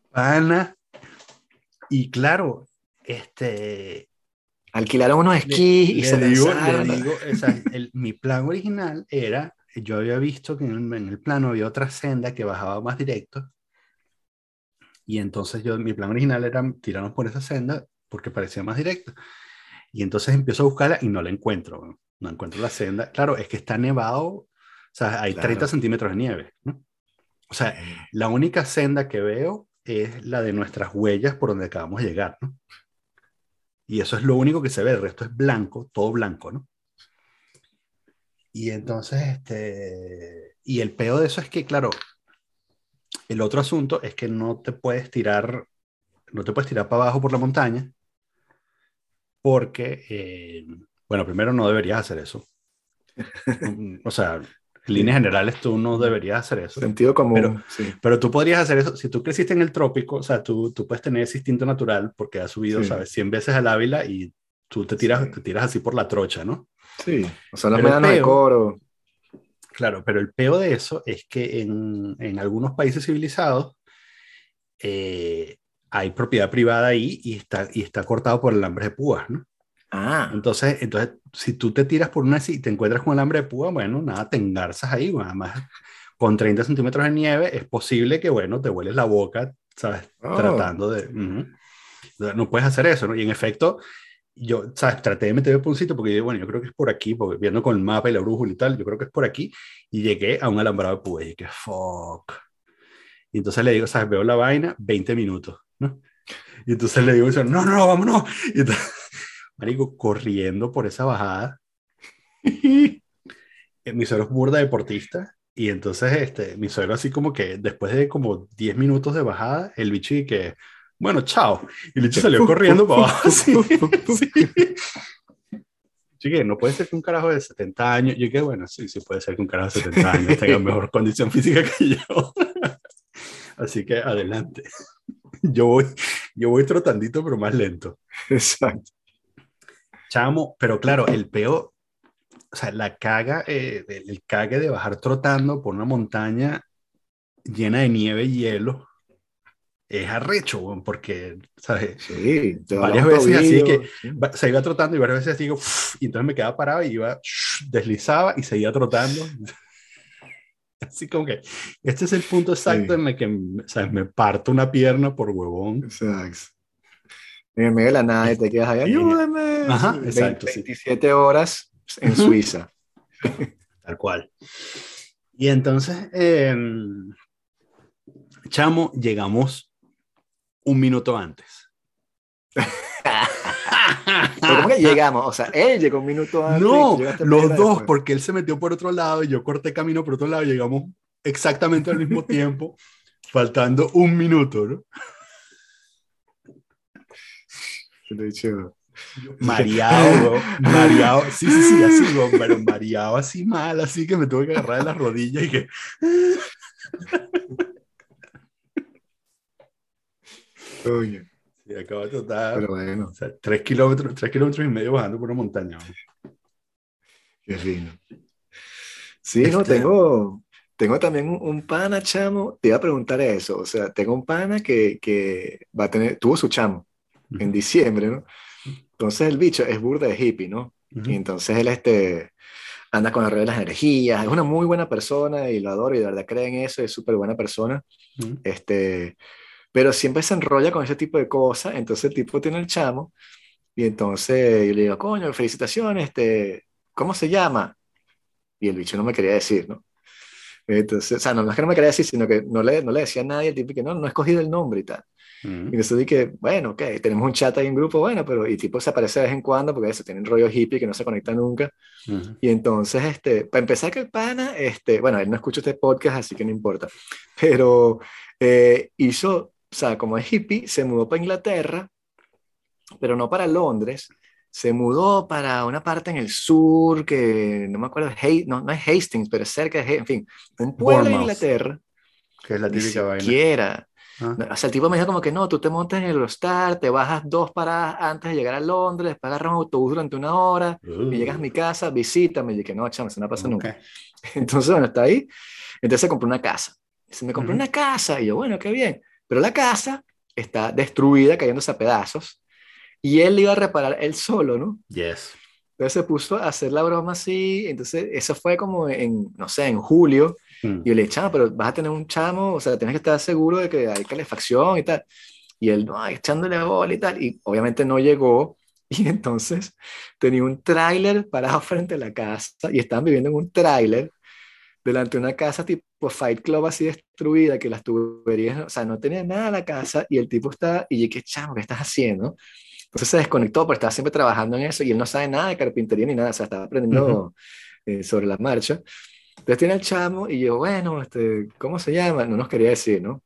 Pana. Y claro, este... Alquilaron unos esquís y le se digo, le el- mi plan original era, yo había visto que en el, en el plano había otra senda que bajaba más directo. Y entonces yo, mi plan original era tirarnos por esa senda porque parecía más directo. Y entonces empiezo a buscarla y no la encuentro. ¿no? No encuentro la senda. Claro, es que está nevado, o sea, hay Claro. 30 centímetros de nieve. ¿no? O sea, la única senda que veo es la de nuestras huellas por donde acabamos de llegar, ¿no? Y eso es lo único que se ve, el resto es blanco, todo blanco, ¿no? Y entonces, este, y el peor de eso es que, claro, el otro asunto es que no te puedes tirar, no te puedes tirar para abajo por la montaña, porque, eh, bueno, primero no deberías hacer eso. O sea, en líneas generales tú no deberías hacer eso. Sentido común. Pero- sí. Pero tú podrías hacer eso, si tú creciste en el trópico, o sea, tú, tú puedes tener ese instinto natural porque has subido, Sí. ¿sabes? 100 veces al Ávila y tú te tiras, Sí. te tiras así por la trocha, ¿no? Sí, o sea, el médanos de coro. Claro, pero el peo de eso es que en, en algunos países civilizados eh, hay propiedad privada ahí y está, y está cortado por alambres de púas, ¿no? Ah, Entonces, entonces, si tú te tiras por una y te encuentras con alambre de púa, bueno, nada, te engarzas ahí, bueno, además, con 30 centímetros de nieve es posible que, bueno, te hueles la boca, ¿sabes? Oh. Tratando de... O sea, No puedes hacer eso, ¿no? Y en efecto, yo, ¿sabes? Traté de meterme por un sitio porque, bueno, yo creo que es por aquí, porque viendo con el mapa y la brújula y tal, yo creo que es por aquí, y llegué a un alambrado de púa y dije, fuck. Y entonces le digo, ¿sabes? Veo la vaina, 20 minutos, ¿no? Y entonces le digo, no, no, vámonos. Y entonces, marico, corriendo por esa bajada. Eh, mi suegro es burda deportista. Y entonces, este, mi suegro así como que después de como 10 minutos de bajada, el bicho y que, bueno, chao. Y el bicho salió corriendo para abajo. sí. Chique, no puede ser que un carajo de 70 años, yo que bueno, sí, sí puede ser que un carajo de 70 años tenga mejor condición física que yo. Así que adelante. Yo voy, yo voy trotandito, pero más lento. exacto. Chamo, pero claro, el peor, o sea, la caga, eh, el, el cague de bajar trotando por una montaña llena de nieve y hielo es arrecho, porque, ¿sabes? Sí, Varias veces así que-. Va- Se iba trotando y varias veces digo, "Uf", y entonces me quedaba parado y iba, deslizaba y seguía trotando. Así como que este es el punto exacto Sí. en el que ¿sabes? me parto una pierna por huevón. Exacto. En el medio de la nada y te quedas ahí, ayúdame. Ajá, Sí, exacto, sí. 27 horas en Suiza. Tal cual. Y entonces, em, chamo, llegamos un minuto antes. ¿cómo que llegamos? O sea, él llegó un minuto antes. No, los dos, después. porque él se metió por otro lado y yo corté camino por otro lado, llegamos exactamente al mismo tiempo, faltando un minuto, ¿no? Hecho, Mareado, bro, mareado, sí, sí, sí, así, bro, pero mareado así mal, así que me tuve que agarrar de las rodillas y que... coño, Sí, acabo de tratar, pero bueno, o sea, tres kilómetros, tres kilómetros y medio bajando por una montaña. bro. qué fino. Sí, no, Este- tengo, tengo también un, un pana, chamo. Te iba a preguntar eso. O sea, tengo un pana que, que va a tener, tuvo su chamo en diciembre, ¿no? Entonces el bicho es burda de hippie, ¿no? Ujú. Y entonces él este, anda con la red de las energías, es una muy buena persona y lo adoro y de verdad cree en eso, es súper buena persona. Ujú. Este, pero siempre se enrolla con ese tipo de cosas, entonces el tipo tiene el chamo y entonces yo le digo, coño, felicitaciones, este, ¿cómo se llama? Y el bicho no me quería decir, ¿no? Entonces, o sea, no, no es que no me quería decir, sino que no le, no le decía a nadie, el tipo que no, no he escogido el nombre y tal. Y Ujú. entonces dije, bueno, ok, tenemos un chat ahí en grupo, bueno, pero y tipo se aparece de vez en cuando porque eso, tienen rollo hippie que no se conecta nunca. Ujú. Y entonces, este, para empezar que el pana, este, bueno, él no escucha este podcast, así que no importa, pero eh, hizo, o sea, como es hippie, se mudó para Inglaterra, pero no para Londres, se mudó para una parte en el sur que no me acuerdo, Hay- no, no es Hastings, pero es cerca de, en fin, un pueblo de. Inglaterra, Que es la ni típica vaina. Ah. O sea, el tipo me dijo como que no, tú te montas en el Eurostar, te bajas dos paradas antes de llegar a Londres, después agarras un autobús durante una hora, y llegas a mi casa, visítame, y dije, no, chamo, eso no pasa nunca. Ok. Entonces, bueno, está ahí. Entonces se compró una casa. Se me compró Ujú. una casa, y yo, bueno, qué bien. Pero la casa está destruida, cayéndose a pedazos, y él iba a reparar él solo, ¿no? Yes. Entonces se puso a hacer la broma así, entonces eso fue como en, no sé, en julio, Mm. y yo le dije, chamo, pero vas a tener un chamo, o sea, tienes que estar seguro de que hay calefacción y tal. Y él, no, echándole bola y tal. Y obviamente no llegó. Y entonces tenía un tráiler parado frente a la casa y estaban viviendo en un tráiler delante de una casa tipo Fight Club así destruida, que las tuberías, o sea, no tenía nada la casa y el tipo está, y yo, ¿qué chamo, qué estás haciendo? Entonces se desconectó, pero estaba siempre trabajando en eso y él no sabe nada de carpintería ni nada, o sea, estaba aprendiendo eh, sobre la marcha. Entonces tiene el chamo y yo, bueno, este, ¿cómo se llama? No nos quería decir, ¿no?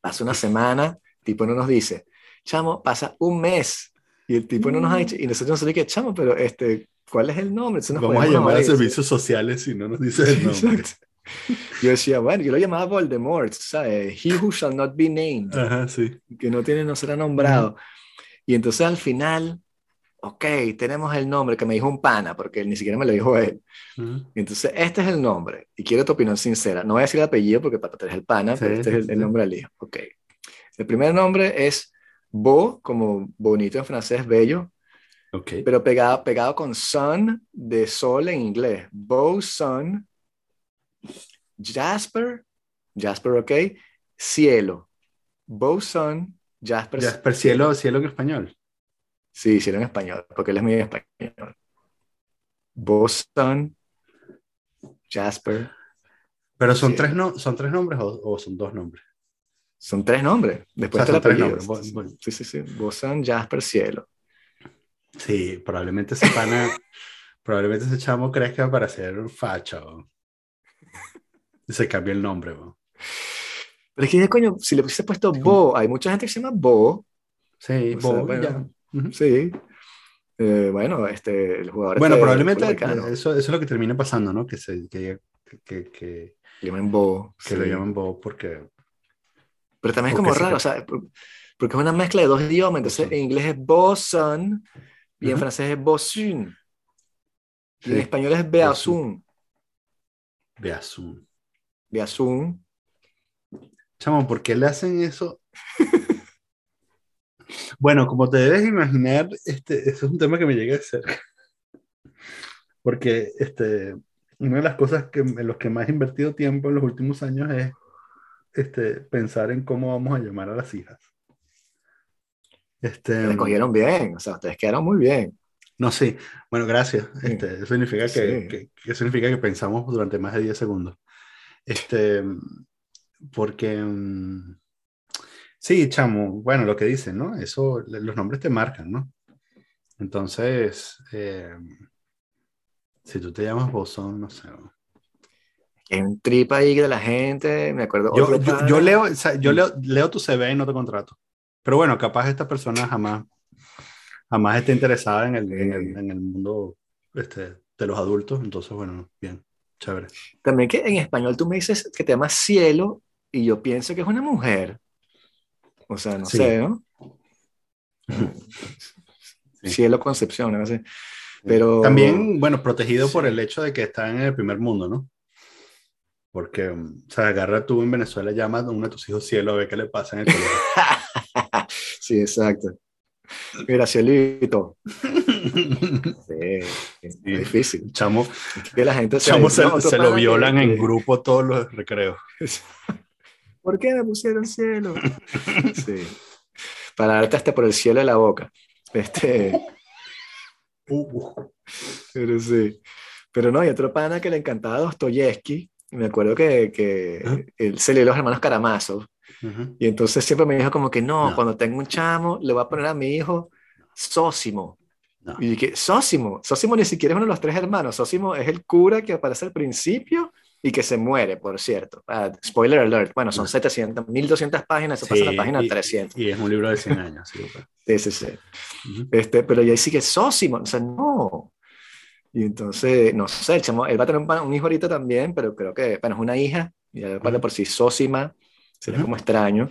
Pasa una semana, tipo no nos dice, chamo, pasa un mes y el tipo no nos ha dicho, y nosotros nos que chamo, pero este, ¿cuál es el nombre? Entonces nos Vamos a llamar a morir". servicios sociales si no nos dice el nombre. Yo decía, bueno, yo lo llamaba Voldemort, ¿sabes? He who shall not be named, Ajá, sí. que no tiene, no será nombrado. Y entonces al final, ok, tenemos el nombre que me dijo un pana, porque él ni siquiera me lo dijo él. Ujú. Entonces, este es el nombre, y quiero tu opinión sincera. No voy a decir el apellido porque para eres el pana, pero Sí, este sí, es el, sí. nombre del hijo. Ok. El primer nombre es Beau, como bonito en francés, bello, Ok. pero pegado, pegado con sun de sol en inglés. Beau Sun, Jasper, Jasper, ok, cielo. Beau Sun, Jasper, Ya, pero cielo, cielo en español. Sí, cielo en español, porque él es muy español. Sun, Jasper, Pero son Sí. tres, no, son tres nombres o, o son dos nombres. Son tres nombres. Después O sea, está el son tres nombres. Sí, sí, sí. Bosan, Jasper, Cielo. Sí, probablemente ese pana, probablemente ese chamo crezca para ser un facho. ¿o? Y se cambia el nombre. Pero es que, coño, si le hubiese puesto Bo, hay mucha gente que se llama Bo. Sí, O sea, Bo, bueno, ya. Sí. Eh, bueno, este, el jugador. Bueno, este probablemente eso, eso es lo que termina pasando, ¿no? Que, se, que, que, que, le llaman Bo. que sí. lo llaman Bo porque... Pero también es como raro, o sea, por- porque es una mezcla de dos idiomas. Entonces, en inglés es Bosun y en francés es Bosun. Y en español es Beasun. Beazun. Beasun. Chamo, ¿por qué le hacen eso? Bueno, como te debes imaginar, este, eso es un tema que me llega de cerca. Porque este, una de las cosas que, en los que más he invertido tiempo en los últimos años es este, pensar en cómo vamos a llamar a las hijas. Este, Te escogieron bien, o sea, ustedes quedaron muy bien. no, sí. Bueno, gracias. Sí. Este, eso significa que, Sí. que- que significa que pensamos durante más de 10 segundos. Este, porque, mm, sí, chamo, bueno, lo que dicen, ¿no? Eso, los nombres te marcan, ¿no? Entonces, eh, si tú te llamas Bosón, no sé. Hay un trip ahí de la gente, me acuerdo. Yo, leo, o sea, yo leo, leo tu CV y no te contrato. Pero bueno, capaz esta persona jamás, jamás esté interesada en el, en el, en el mundo este, de los adultos. Entonces, bueno, bien, chévere. También que en español tú me dices que te llamas Cielo y yo pienso que es una mujer. O sea, no Sí. sé, ¿no? Sí. Cielo Concepción, no sé. Pero También, bueno, protegido por Sí. el hecho de que está en el primer mundo, ¿no? Porque, o sea, agarra tú en Venezuela, llama a uno de tus hijos cielo a ver qué le pasa en el colegio. sí, exacto. Mira, Cielito. Sí, es difícil. Chamo, que la gente chamo se, no, otro se lo que- violan en grupo todos los recreos. ¿Por qué me pusieron cielo? Sí. Para darte hasta por el cielo de la boca. Este, Uh, uh. pero sí. Pero no, hay otro pana que le encantaba Dostoyevsky. Me acuerdo que, que él se leyó Los Hermanos Karamazov. Ujú. Y entonces siempre me dijo como que no, No. cuando tengo un chamo, le voy a poner a mi hijo Sósimo. No. Y dije, Sósimo. Sósimo ni siquiera es uno de los tres hermanos. Sósimo es el cura que aparece al principio y que se muere, por cierto. Ah, spoiler alert. Bueno, son No. 700, 1200 páginas, eso pasa en la Sí, página y- 300. Y es un libro de 100 años. Sí, pues. Sí, sí, sí. Ujú. Este, pero ya sí que Sósimo, o sea, no. Y entonces, no sé, el chamo, él va a tener un, un hijo ahorita también, pero creo que, bueno, es una hija, y ya de por sí Sósima, sería Ujú. como extraño.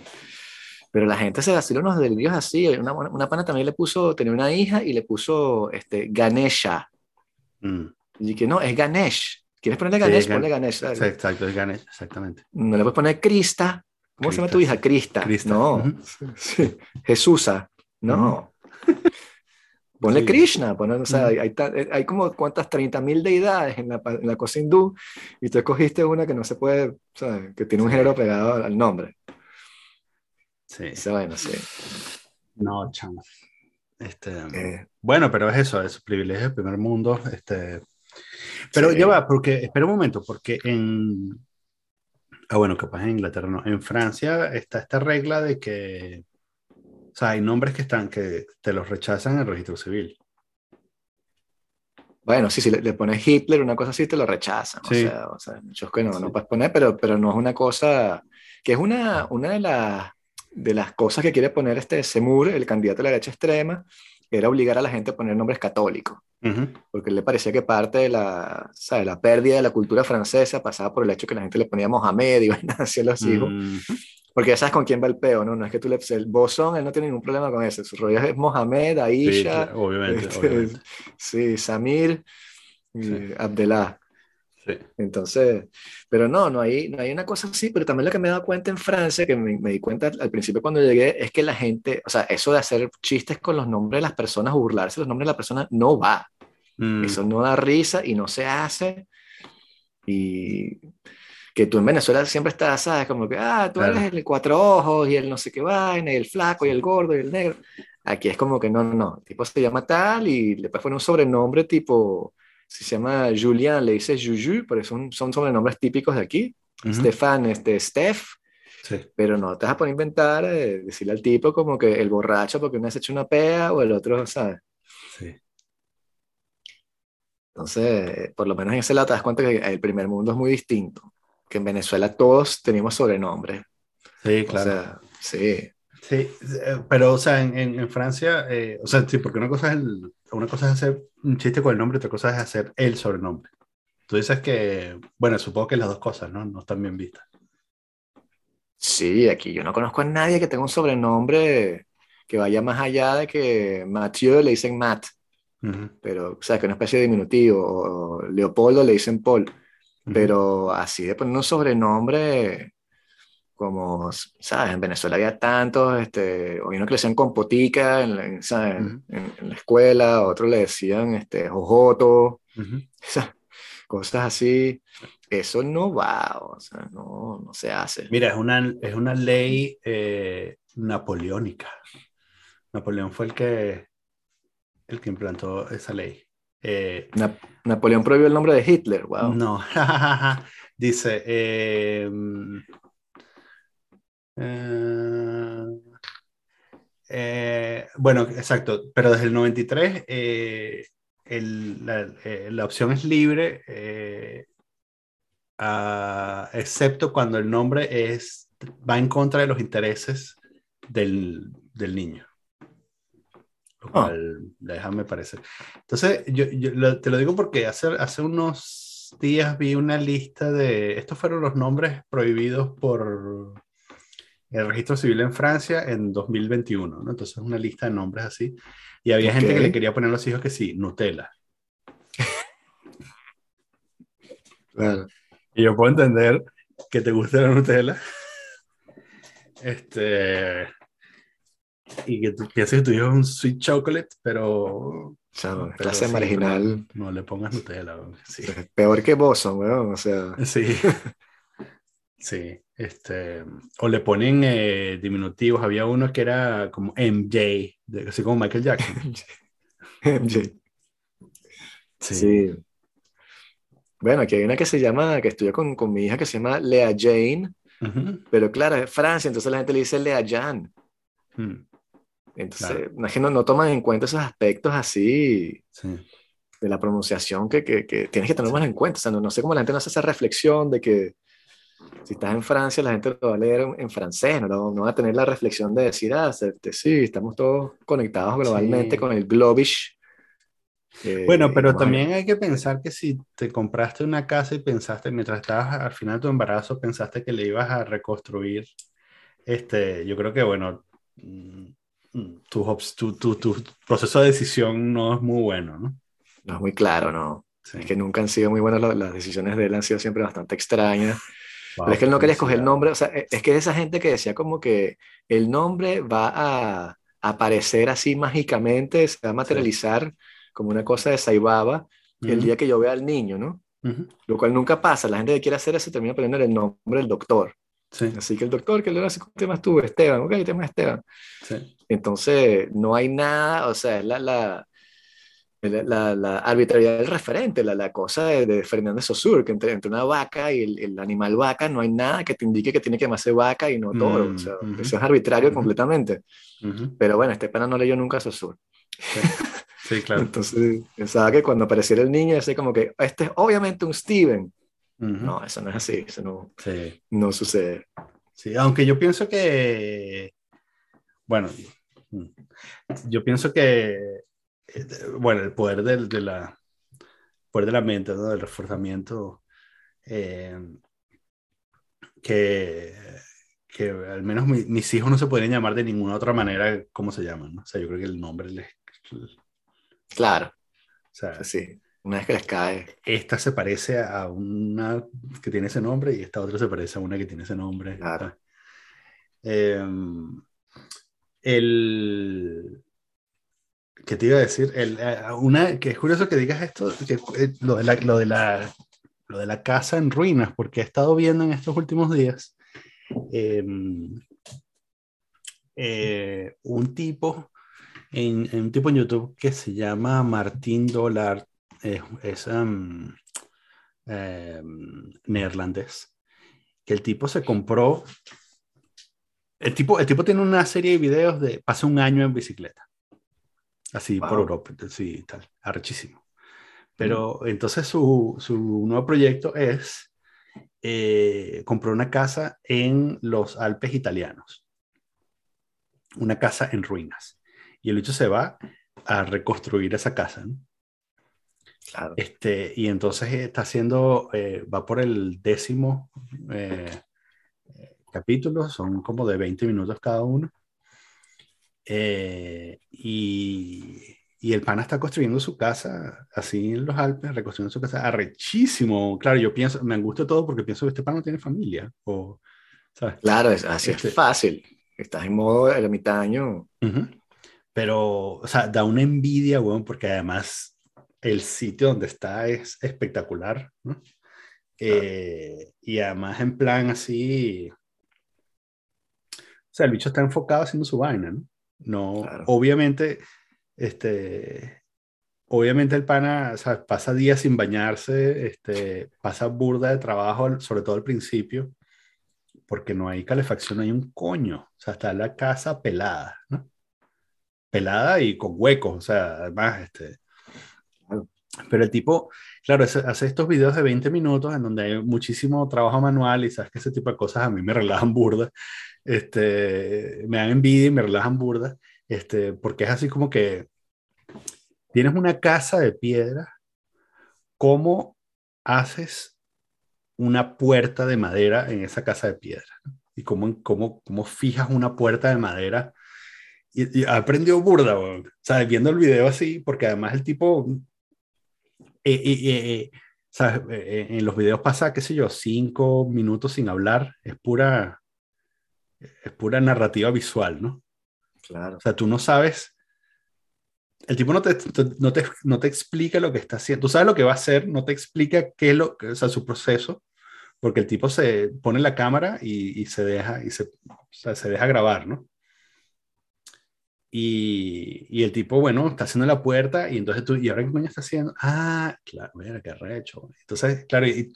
Pero la gente se vacila unos delirios así. Una, una pana también le puso, tenía una hija y le puso este, Ganesha. Mm. Y que no, es Ganesh. ¿Quieres ponerle Sí, Ganesh? Gan- Ponle Ganesh. Sí, exacto, es Ganesh, exactamente. No le puedes poner Krista. ¿Cómo se llama tu hija? Krista. Krista. No. Sí. Jesusa. No. Ponle Sí. Krishna. ponle- o sea, Ujú. hay, ta- hay como cuántas 30.000 deidades en la, en la cosa hindú y tú escogiste una que no se puede, ¿sabes? que tiene un Sí. género pegado al- nombre. Sí. Dice, bueno, sí. No, chamo. Este, Eh, bueno, pero es eso, es privilegio del primer mundo. Este, pero Sí. ya va, porque, espera un momento, porque en, ah, bueno, capaz en Inglaterra no, en Francia está esta regla de que, o sea, hay nombres que están, que te los rechazan en el registro civil. Bueno, sí, si le, le pones Hitler, una cosa así, te lo rechazan. Sí. O, sea, o sea, muchos que no, Sí. no puedes poner, pero, pero no es una cosa, que es una, una de, las, de las cosas que quiere poner este Semur, el candidato de la derecha extrema, era obligar a la gente a poner nombres católicos, Ujú. porque le parecía que parte de la, ¿sabe? la pérdida de la cultura francesa pasaba por el hecho que la gente le ponía Mohamed y vainas así a los hijos, Mm, porque ya sabes con quién va el peo, ¿no? No es que tú le... El Bosón, él no tiene ningún problema con eso, su rollo es Mohamed, sí, Aisha, claro, obviamente, este, obviamente. Sí, Samir Sí. Abdelá. Sí. Entonces, pero no, no hay, no hay una cosa así, pero también lo que me he dado cuenta en Francia, que me, me di cuenta al principio cuando llegué, es que la gente, o sea, eso de hacer chistes con los nombres de las personas, o burlarse de los nombres de las personas, no va. Mm, Eso no da risa y no se hace. Y que tú en Venezuela siempre estás, ¿sabes? Como que, ah, tú Claro. eres el cuatro ojos y el no sé qué vaina, y el flaco y el gordo y el negro. Aquí es como que no, no, no. El tipo se llama tal y le poner un sobrenombre tipo, se llama Julian, le dices Juju, pero son, son sobrenombres típicos de aquí. ujú. Stefan, este, Steph, Sí. pero no te vas a poner a inventar, eh, decirle al tipo como que el borracho porque una vez hecho una pea o el otro, ¿sabes? Sí. Entonces, por lo menos en ese lado te das cuenta que el primer mundo es muy distinto, que en Venezuela todos teníamos sobrenombres. Sí, O claro. sea, sí, Sí, eh, pero, o sea, en, en, Francia, eh, o sea, sí, porque una cosa, es el- una cosa es hacer un chiste con el nombre, otra cosa es hacer el sobrenombre. Tú dices que, bueno, supongo que las dos cosas, ¿no? No están bien vistas. sí, aquí yo no conozco a nadie que tenga un sobrenombre que vaya más allá de que Mathieu le dicen Matt, Ujú, pero, o sea, que una especie de diminutivo, o Leopoldo le dicen Paul, ujú. pero así de poner un sobrenombre como, ¿sabes? En Venezuela había tantos, este, o uno que le decían compotica en, la- ¿sabes? Ujú. en, en la escuela, otro le decían este, jojoto, Ujú. esas cosas así, eso no va, o sea, no, no se hace. Mira, es una, es una ley eh, napoleónica. Napoleón fue el que, el que implantó esa ley. Eh, Napoleón prohibió el nombre de Hitler, wow. No, dice, eh, eh, bueno, exacto, pero desde el 93 la, opción es libre, excepto cuando el nombre es, va en contra de los intereses del, del niño. Lo ah. cual, déjame parecer. Entonces, yo, te lo digo porque hace, hace unos días vi una lista de, estos fueron los nombres prohibidos por el registro civil en Francia en 2021, ¿no? Entonces, una lista de nombres así. Y había gente que le quería poner a los hijos que sí, Nutella. Y yo puedo entender que te guste la Nutella. Este, y que tú pienses que tu hijo es un sweet chocolate, pero. Chavo, clase marginal. No le pongas Nutella. Sí. Peor que Boston, weón, o sea. Sí. Sí, este, o le ponen eh, diminutivos. Había uno que era como MJ, así como Michael Jackson. MJ. Sí. Bueno, aquí hay una que se llama, que estudia con, con mi hija, que se llama Lea Jane, pero claro, es Francia, entonces la gente le dice Lea Jan. Hmm. Entonces, imagino, no toman en cuenta esos aspectos así de la pronunciación que, que, que, tienes que tener más en cuenta. O sea, no, no, sé cómo la gente no hace esa reflexión de que si estás en Francia, la gente lo va a leer en, francés, no, no va a tener la reflexión de decir, ah, sí, estamos todos conectados globalmente con el globish. Eh, bueno, pero también hay que pensar que si te compraste una casa y pensaste, mientras estabas al final de tu embarazo, pensaste que le ibas a reconstruir, este, yo creo que, bueno, mm, tu, tu, tu, proceso de decisión no es muy bueno, ¿no? No es muy claro, ¿no? Es que nunca han sido muy buenas las, decisiones de él, han sido siempre bastante extrañas. Pero es que él no quería escoger el nombre, o sea, e, es que es esa gente que decía como que el nombre va a aparecer así mágicamente, se va a materializar como una cosa de Saibaba el día que yo vea al niño, ¿no? Lo cual nunca pasa, la gente que quiere hacer eso termina poniendo el nombre del doctor. Así que el doctor, que le hace ¿qué temas tú? Esteban, ok, tema Esteban. Sí. Entonces, no hay nada, o sea, es la, la, la, la arbitrariedad del referente, la, la cosa de, de Fernández Saussure, que entre, entre, una vaca y el, el, animal vaca no hay nada que te indique que tiene que llamarse vaca y no toro. o sea, mm, eso es arbitrario completamente. Pero bueno, este pana no leyó nunca Saussure. Sí. claro. Entonces, pensaba que cuando apareciera el niño, así como que, este es obviamente un Steven. No, eso no es así, eso no, no sucede. Sí, aunque yo pienso que, bueno, mm, yo pienso que, bueno, el poder del, de la, poder de la mente, ¿no? del reforzamiento, eh, que, que al menos mis hijos no se pueden llamar de ninguna otra manera como se llaman, ¿no? O sea, yo creo que el nombre les... Claro. O sea, sí. Una vez que les cae. Esta se parece a una que tiene ese nombre y esta otra se parece a una que tiene ese nombre. Claro. Em, el. ¿Qué te iba a decir? El, eh, una, que es curioso que digas esto, que, eh, lo, de la, lo, de la, lo de la casa en ruinas, porque he estado viendo en estos últimos días em, eh, un tipo en, un tipo en YouTube que se llama Martín Dollard es, em, em, neerlandés, que el tipo se compró, el tipo, el tipo tiene una serie de videos de pasa un año en bicicleta, así por Europa, sí, tal, arrechísimo. Pero mm. entonces su, su, nuevo proyecto es eh, comprar una casa en los Alpes italianos, una casa en ruinas. Y el hecho se va a reconstruir esa casa. ¿no? Este, y entonces está haciendo, eh, va por el décimo eh, capítulo, son como de 20 minutos cada uno. Eh, y, y, el pana está construyendo su casa así en los Alpes, reconstruyendo su casa arrechísimo. Claro, yo pienso, me angustia todo porque pienso que este pana no tiene familia. O, Claro, es, así es este fácil. Estás en modo ermitaño. Pero, o sea, da una envidia, weón, porque además el sitio donde está es espectacular, ¿no? Eh, y además en plan así, o sea, el bicho está enfocado haciendo su vaina, ¿no? No, obviamente, este, obviamente el pana pasa días sin bañarse, este, pasa burda de trabajo, sobre todo al principio, porque no hay calefacción, no hay un coño. O sea, está la casa pelada, ¿no? Pelada y con huecos, o sea, además, este. Pero el tipo, claro, hace estos videos de 20 minutos en donde hay muchísimo trabajo manual y sabes que ese tipo de cosas a mí me relajan burda, este, me dan envidia y me relajan burda, este, porque es así como que tienes una casa de piedra, ¿cómo haces una puerta de madera en esa casa de piedra? ¿Y cómo, cómo, cómo fijas una puerta de madera? Y, aprendió burda, o sea, viendo el video así, porque además el tipo, eh, eh, eh, en los videos pasa, qué sé yo, cinco minutos sin hablar, es pura, es pura narrativa visual, ¿no? Claro. O sea, tú no sabes el tipo no te, no, te, no te explica lo que está haciendo. Tú sabes lo que va a hacer, no te explica qué es lo, o sea, su proceso, porque el tipo se pone la cámara y, y se deja, y se, o sea, se deja grabar, ¿no? Y, y, el tipo, bueno, está haciendo la puerta y entonces tú, ¿y ahora qué coño está haciendo? Ah, claro, mira, qué recho. Entonces, claro, y,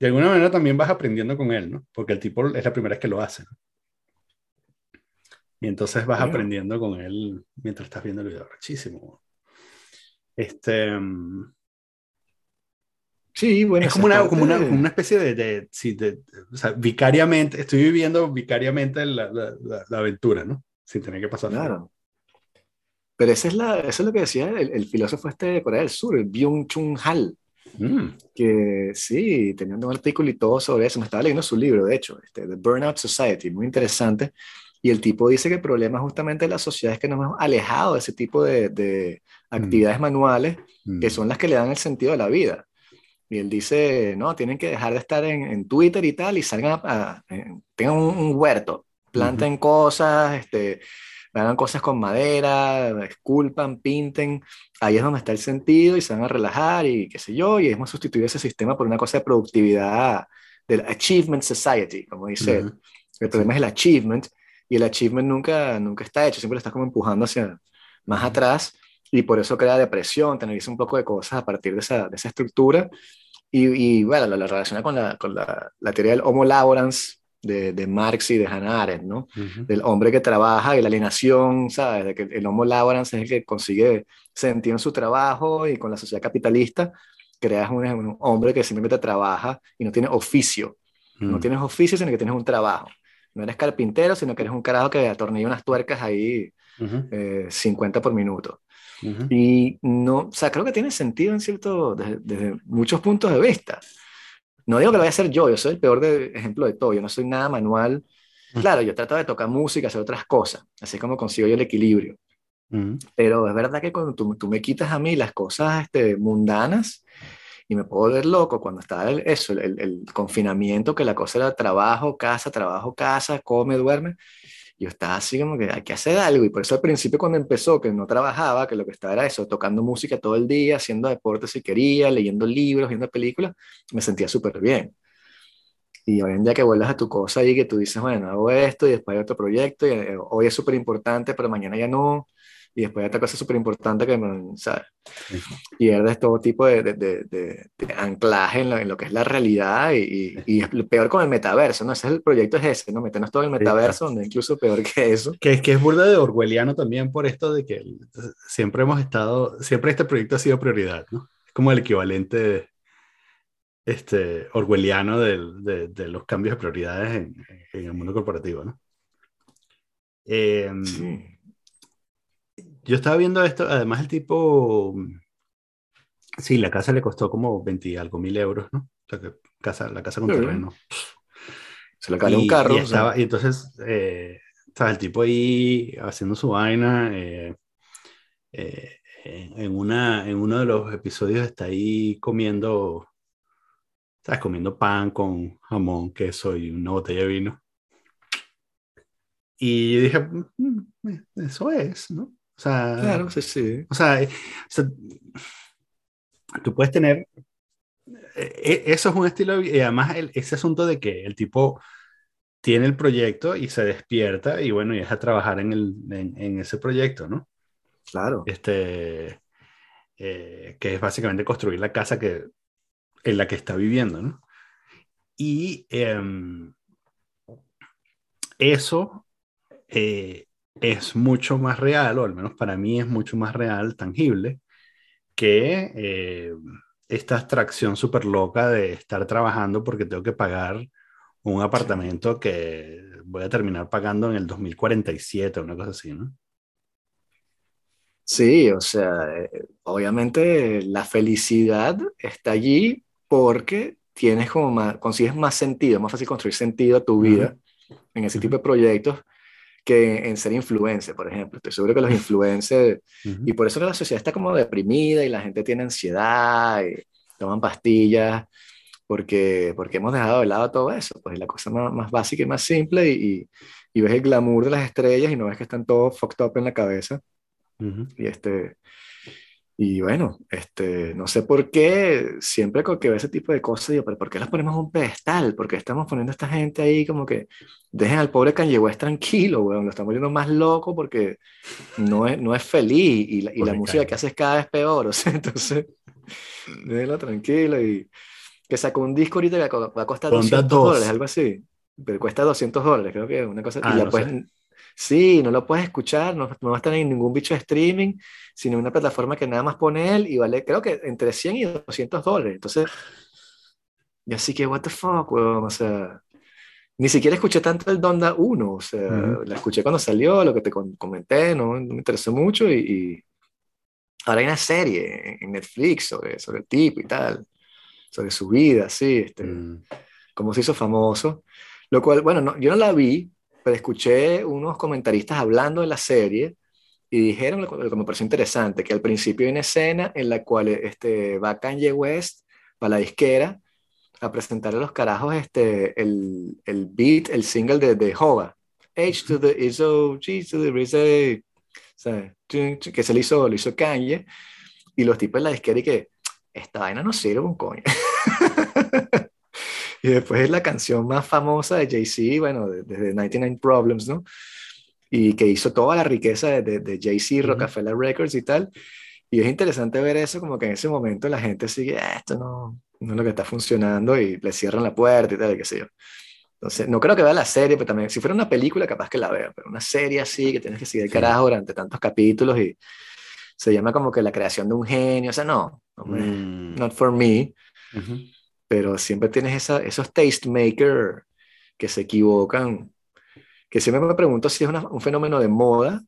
de alguna manera también vas aprendiendo con él, ¿no? Porque el tipo es la primera vez que lo hace. ¿no? Y entonces vas aprendiendo con él mientras estás viendo el video. Muchísimo. Este. Mm, sí, bueno. Es como una, como, una, una, especie de. de o sea, vicariamente. Estoy viviendo vicariamente la, la, la, aventura, ¿no? Sin tener que pasar. Claro. Pero esa es la, eso es lo que decía el, el, filósofo este de Corea del Sur, Byung-Chun Hal. Mm. Que sí, teniendo un artículo y todo sobre eso. Me estaba leyendo su libro, de hecho, este, The Burnout Society, muy interesante y el tipo dice que el problema justamente de la sociedad es que nos hemos alejado de ese tipo de, mm. actividades manuales que mm. son las que le dan el sentido a la vida. Y él dice, no, tienen que dejar de estar en, Twitter y tal y salgan a, tengan un, huerto, planten cosas, este, hagan cosas con madera, esculpan, pinten. Ahí es donde está el sentido y se van a relajar y qué sé yo. Y hemos sustituido ese sistema por una cosa de productividad del Achievement Society, como dice él. El problema es el achievement y el achievement nunca, nunca está hecho, siempre lo estás como empujando hacia más atrás y por eso crea depresión, tener un poco de cosas a partir de esa, de esa estructura. Y, y, bueno, lo, relaciona con, la, con la, la, teoría del homo laborans de, de, Marx y de Hannah Arendt, ¿no? Del hombre que trabaja y la alienación, ¿sabes? De que el homo laborans es el que consigue sentir en su trabajo y con la sociedad capitalista creas un, un hombre que simplemente trabaja y no tiene oficio. No tienes oficio, sino que tienes un trabajo no eres carpintero, sino que eres un carajo que atornilla unas tuercas ahí 50 eh, por minuto. Y no, o sea, creo que tiene sentido en cierto, desde, muchos puntos de vista. No digo que lo vaya a hacer yo, yo soy el peor de, ejemplo de todo, yo no soy nada manual. Claro, yo trato de tocar música, hacer otras cosas, así como consigo yo el equilibrio. Pero es verdad que cuando tú, tú, me quitas a mí las cosas este, mundanas, y me puedo ver loco cuando estaba el, eso, el, el, confinamiento, que la cosa era trabajo, casa, trabajo, casa, come, duerme. Yo estaba así como que hay que hacer algo. Y por eso al principio cuando empezó, que no trabajaba, que lo que estaba era eso, tocando música todo el día, haciendo deporte si quería, leyendo libros, viendo películas, me sentía súper bien. Y hoy en día que vuelves a tu cosa y que tú dices, bueno, hago esto y después hay otro proyecto y eh, hoy es súper importante, pero mañana ya no y después otra cosa súper importante que, ¿sabes? Pierdes todo tipo de, de, de, de anclaje en lo, en lo, que es la realidad y, y, es peor con el metaverso, ¿no? Ese es el proyecto es ese, ¿no? Meternos todo en el metaverso, donde incluso peor que eso. Que, es que es burda de orwelliano también por esto de que siempre hemos estado, siempre este proyecto ha sido prioridad, ¿no? Es como el equivalente este, orwelliano de, de, los cambios de prioridades en, en el mundo corporativo, ¿no? Eh, sí yo estaba viendo esto, además el tipo, sí, la casa le costó como 20 y algo mil euros, ¿no? O sea, que casa, la casa con terreno. Se le cayó un carro. Y, estaba, y entonces eh, estaba el tipo ahí haciendo su vaina. Eh, eh, en, una, en uno de los episodios está ahí comiendo, ¿sabes? Comiendo pan con jamón, queso y una botella de vino. Y yo dije, mm, mm, eso es, ¿no? O sea, claro, sí, sí. O sea, tú puedes tener. E, e, eso es un estilo. Y además, ese asunto de que el tipo tiene el proyecto y se despierta y bueno, y es a trabajar en, el, en, ese proyecto, ¿no? Claro. Este, eh, que es básicamente construir la casa que, en la que está viviendo, ¿no? Y em, eso eh, es mucho más real, o al menos para mí es mucho más real, tangible, que eh, esta abstracción súper loca de estar trabajando porque tengo que pagar un apartamento que voy a terminar pagando en el 2047, una cosa así, ¿no? Sí, o sea, eh, obviamente la felicidad está allí porque tienes como más, consigues más sentido, es más fácil construir sentido a tu vida en ese tipo de proyectos que en ser influencer, por ejemplo. Estoy seguro que los influencers, y por eso que la sociedad está como deprimida y la gente tiene ansiedad y toman pastillas, porque, porque hemos dejado de lado todo eso, pues la cosa más, más básica y más simple y, y, ves el glamour de las estrellas y no ves que están todos fucked up en la cabeza. Y este, y bueno, este, no sé por qué, siempre que veo ese tipo de cosas, digo, pero ¿por qué las ponemos en un pedestal? ¿Por qué estamos poniendo a esta gente ahí como que dejen al pobre Kanye West tranquilo, weón? Lo estamos poniendo más loco porque no es, no es feliz y, la, y la música que hace es cada vez peor, o sea, entonces, déjenlo tranquilo y que sacó un disco ahorita que va a costar 200 dólares, algo así, pero cuesta 200 dólares, creo que es una cosa, y ah, la Sí, no lo puedes escuchar, no, no va a estar en ningún bicho de streaming, sino en una plataforma que nada más pone él y vale, creo que entre 100 y 200 dólares. Entonces, y así que, what the fuck, weón, o sea, ni siquiera escuché tanto el Donda 1, o sea, la escuché cuando salió, lo que te comenté, no, me interesó mucho y, ahora hay una serie en Netflix sobre, sobre el tipo y tal, sobre su vida, sí, este, mm. cómo se hizo famoso, lo cual, bueno, no, yo no la vi, pero escuché unos comentaristas hablando de la serie y dijeron, lo que me pareció interesante, que al principio hay una escena en la cual este, va Kanye West para la disquera a presentarle a los carajos este, el, el beat, el single de, de Hova. H to the ISO, G to the Rizzo, que se le hizo, lo hizo Kanye, y los tipos de la disquera y que esta vaina no sirve un coño. Y después es la canción más famosa de Jay-Z, bueno, desde 99 Problems, ¿no? Y que hizo toda la riqueza de, de, Jay-Z, Rockefeller Records y tal. Y es interesante ver eso, como que en ese momento la gente sigue, ah, esto no, no es lo que está funcionando y le cierran la puerta y tal, y qué sé yo. Entonces, no creo que vea la serie, pero también, si fuera una película, capaz que la vea, pero una serie así, que tienes que seguir el carajo durante tantos capítulos y se llama como que la creación de un genio, o sea, no, no mm. not for me pero siempre tienes esa, esos tastemakers que se equivocan, que siempre me pregunto si es un fenómeno de moda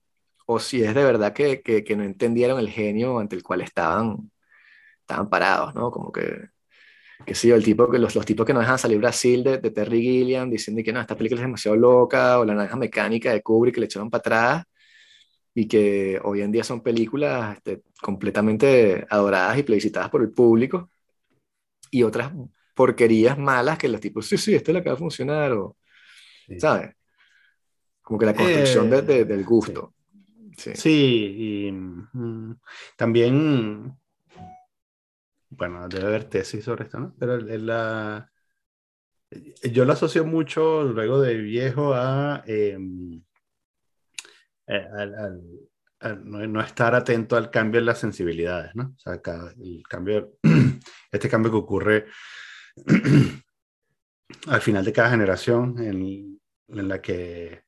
o si es de verdad que, que, no entendieron el genio ante el cual estaban, estaban parados, ¿no? Como que, que sí, el tipo que, los, los tipos que no dejan salir Brasil de, de, Terry Gilliam diciendo que no, esta película es demasiado loca, o la naranja mecánica de Kubrick que le echaron para atrás, y que hoy en día son películas este, completamente adoradas y plebiscitadas por el público, y otras porquerías malas que los tipos, sí, sí, esto le acaba de funcionar, o, ¿sabes? Como que la construcción eh, del gusto. Sí, y mm, también, bueno, debe haber tesis sobre esto, ¿no? Pero la, yo lo asocio mucho luego de viejo a, em, eh, al, no, estar atento al cambio en las sensibilidades, ¿no? O sea, el cambio, este cambio que ocurre al final de cada generación, en, la que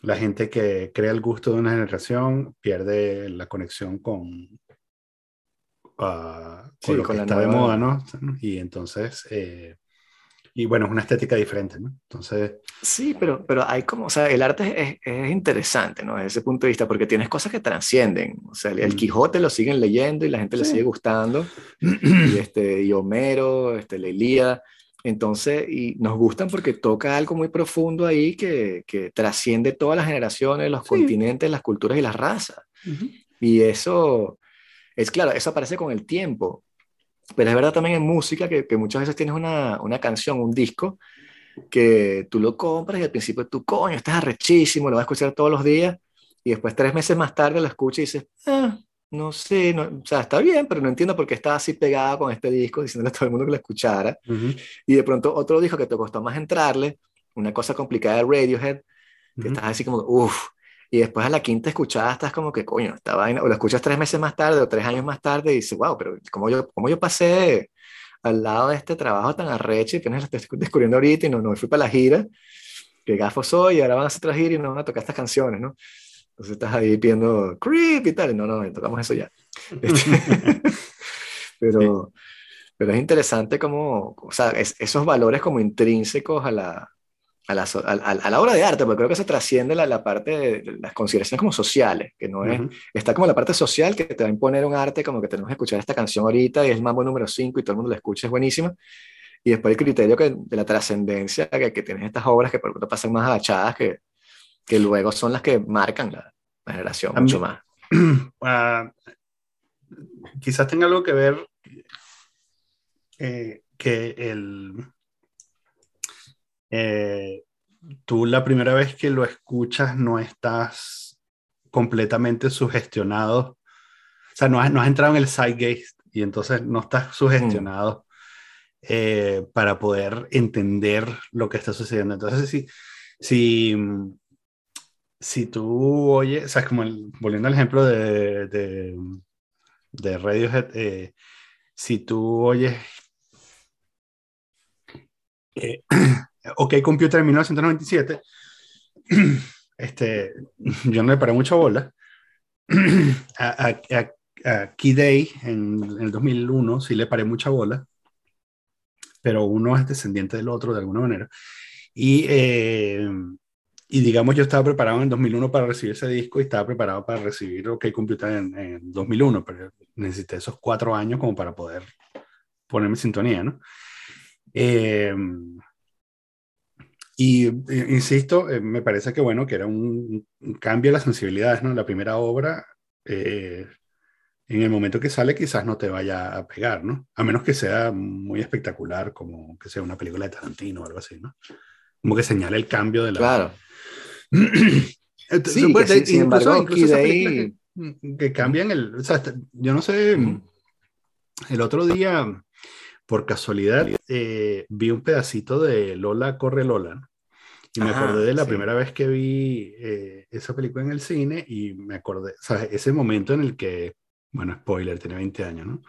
la gente que crea el gusto de una generación pierde la conexión con, uh, con lo que está de moda, ¿no? Y entonces eh, y bueno, es una estética diferente, ¿no? Entonces... Sí, pero, pero hay como, o sea, el arte es, es interesante, ¿no? Desde ese punto de vista, porque tienes cosas que trascienden, o sea, el, mm. Quijote lo siguen leyendo y la gente le sigue gustando, y, este, y Homero, este, la Ilíada, entonces, y nos gustan porque toca algo muy profundo ahí que, que trasciende todas las generaciones, los continentes, las culturas y las razas. Y eso, es claro, eso aparece con el tiempo. Pero es verdad también en música que, que muchas veces tienes una, una, canción, un disco, que tú lo compras y al principio tú, coño, estás arrechísimo, lo vas a escuchar todos los días, y después tres meses más tarde lo escuchas y dices, ah, no sé, no, o sea, está bien, pero no entiendo por qué estaba así pegada con este disco, diciéndole a todo el mundo que lo escuchara. Y de pronto otro disco que te costó más entrarle, una cosa complicada de Radiohead, que estás así como, uff, y después a la quinta escuchada estás como que, coño, esta vaina, o la escuchas tres meses más tarde o tres años más tarde y dices, wow, pero ¿cómo yo, cómo yo pasé al lado de este trabajo tan arrecho y que no lo estoy descubriendo ahorita y no, no fui para la gira, que gafo soy y ahora van a hacer otra gira y no van a tocar estas canciones, ¿no? Entonces estás ahí pidiendo creep y tal, no, no, tocamos eso ya. Este, pero, pero es interesante como, o sea, esos valores como intrínsecos a la, a la, a, la, obra de arte, porque creo que se trasciende la, la, parte de las consideraciones como sociales, que no es, está como la parte social que te va a imponer un arte como que tenemos que escuchar esta canción ahorita y es el mambo número 5 y todo el mundo la escucha, es buenísima. Y después el criterio que, de la trascendencia que, que tienes estas obras que por ejemplo pasan más agachadas que, que luego son las que marcan la, la generación mucho más. Uh, quizás tenga algo que ver eh, que el eh, tú la primera vez que lo escuchas no estás completamente sugestionado, o sea, no has, no has entrado en el zeitgeist y entonces no estás sugestionado eh, para poder entender lo que está sucediendo. Entonces, si, si, si tú oyes, o sea, como volviendo al ejemplo de, de, de Radiohead, eh, si tú oyes OK Computer en 1997, este, yo no le paré mucha bola. a, a, Key Day en, el 2001 sí le paré mucha bola, pero uno es descendiente del otro de alguna manera. Y, eh, y digamos, yo estaba preparado en el 2001 para recibir ese disco y estaba preparado para recibir OK Computer en, en 2001, pero necesité esos cuatro años como para poder ponerme sintonía, ¿no? Eh, y eh, insisto, eh, me parece que bueno, que era un, cambio de las sensibilidades, ¿no? La primera obra, eh, en el momento que sale, quizás no te vaya a pegar, ¿no? A menos que sea muy espectacular, como que sea una película de Tarantino o algo así, ¿no? Como que señale el cambio de la. Claro. sí, pues, que, sin embargo, incluso que, que, cambian el. O sea, yo no sé. El otro día por casualidad, eh, vi un pedacito de Lola Corre Lola. Y me acordé de la primera vez que vi eh, esa película en el cine y me acordé, sea, ese momento en el que, bueno, spoiler, tiene 20 años, ¿no?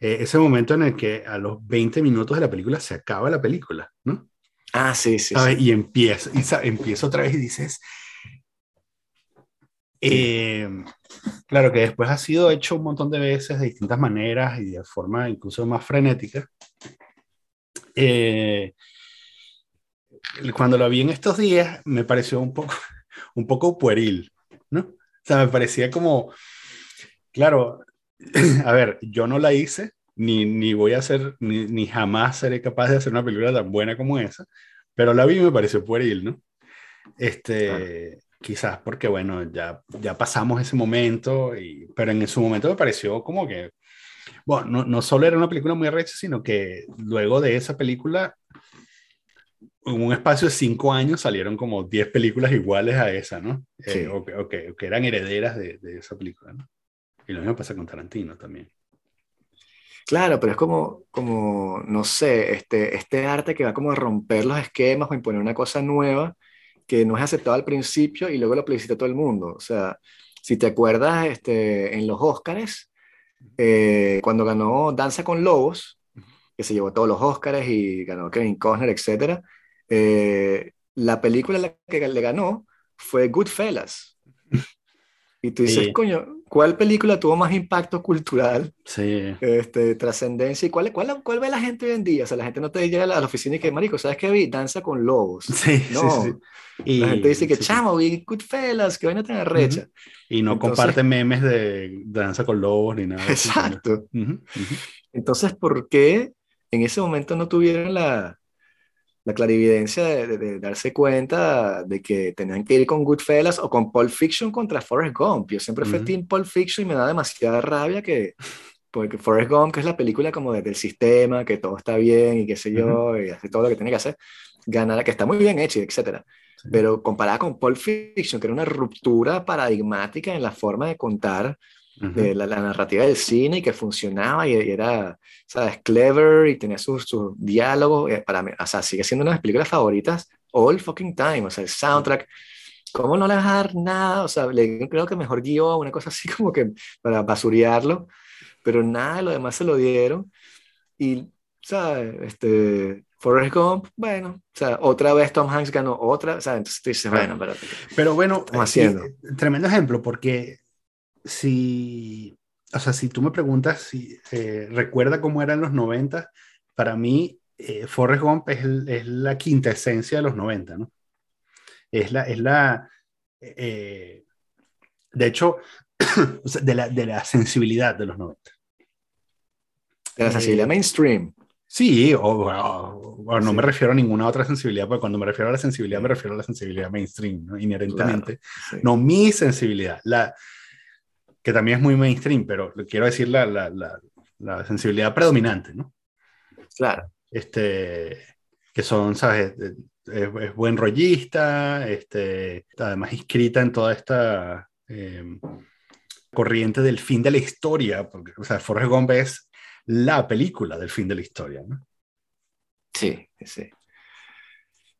Eh, ese momento en el que a los 20 minutos de la película se acaba la película, ¿no? Ah, sí, sí. Y empieza, y empieza otra vez y dices, eh, claro que después ha sido hecho un montón de veces de distintas maneras y de forma incluso más frenética. Eh, cuando lo vi en estos días me pareció un poco, un poco pueril, ¿no? O sea, me parecía como, claro, a ver, yo no la hice, ni, ni voy a hacer, ni, ni, jamás seré capaz de hacer una película tan buena como esa, pero la vi y me pareció pueril, ¿no? Este, Quizás porque, bueno, ya, ya pasamos ese momento, y, pero en su momento me pareció como que, bueno, no, no solo era una película muy arrecha, sino que luego de esa película, en un espacio de cinco años salieron como diez películas iguales a esa, ¿no? Eh, o, que, que, eran herederas de, de, esa película, ¿no? Y lo mismo pasa con Tarantino también. Claro, pero es como, como no sé, este, este arte que va como a romper los esquemas o imponer una cosa nueva que no es aceptado al principio y luego lo plebiscita todo el mundo. O sea, si te acuerdas, este, en los Óscares, eh, cuando ganó Danza con Lobos, que se llevó todos los Óscares y ganó Kevin Costner, etc., eh, la película que le ganó fue Goodfellas. Y tú dices, coño, ¿cuál película tuvo más impacto cultural? Sí. Este, trascendencia. ¿Y cuál, cuál, cuál ve la gente hoy en día? O sea, la gente no te llega a la, oficina y que, marico, ¿sabes qué vi? Danza con lobos. Sí, no. Sí, y, la gente dice que, chamo, vi Goodfellas, que vaina tan arrecha. Y no comparte memes de danza con lobos ni nada. Exacto. Entonces, ¿por qué en ese momento no tuvieron la, la clarividencia de, darse cuenta de que tenían que ir con Goodfellas o con Pulp Fiction contra Forrest Gump. Yo siempre fui Team Pulp Fiction y me da demasiada rabia que, porque Forrest Gump, que es la película como desde el sistema, que todo está bien y qué sé yo, y hace todo lo que tiene que hacer, ganar, que está muy bien hecho, etc. Pero comparada con Pulp Fiction, que era una ruptura paradigmática en la forma de contar de la, narrativa del cine y que funcionaba y, era, ¿sabes? Clever y tenía sus su diálogos. Eh, para mí, o sea, sigue siendo una de mis películas favoritas all fucking time, o sea, el soundtrack. ¿Cómo no le vas a dar nada? O sea, le, creo que mejor guió una cosa así como que para basurearlo, pero nada, lo demás se lo dieron. Y, ¿sabes? Este, Forrest Gump, bueno, o sea, otra vez Tom Hanks ganó otra, o sea, entonces tú dices, bueno, pero, pero bueno, haciendo? tremendo ejemplo, porque si, o sea, si tú me preguntas si eh, recuerda cómo eran los 90, para mí eh, Forrest Gump es, es, la quinta esencia de los 90, ¿no? Es la, es la eh, de hecho, de, la, de la sensibilidad de los 90. De la sensibilidad mainstream. Sí, o, no me refiero a ninguna otra sensibilidad, porque cuando me refiero a la sensibilidad me refiero a la sensibilidad mainstream, ¿no? inherentemente. No mi sensibilidad, la, que también es muy mainstream, pero quiero decir la, la, la, sensibilidad predominante, ¿no? Claro. Este, que son, ¿sabes? Es, buen rollista, este, además inscrita en toda esta em, corriente del fin de la historia, porque, o sea, Forrest Gump es la película del fin de la historia, ¿no? Sí, sí.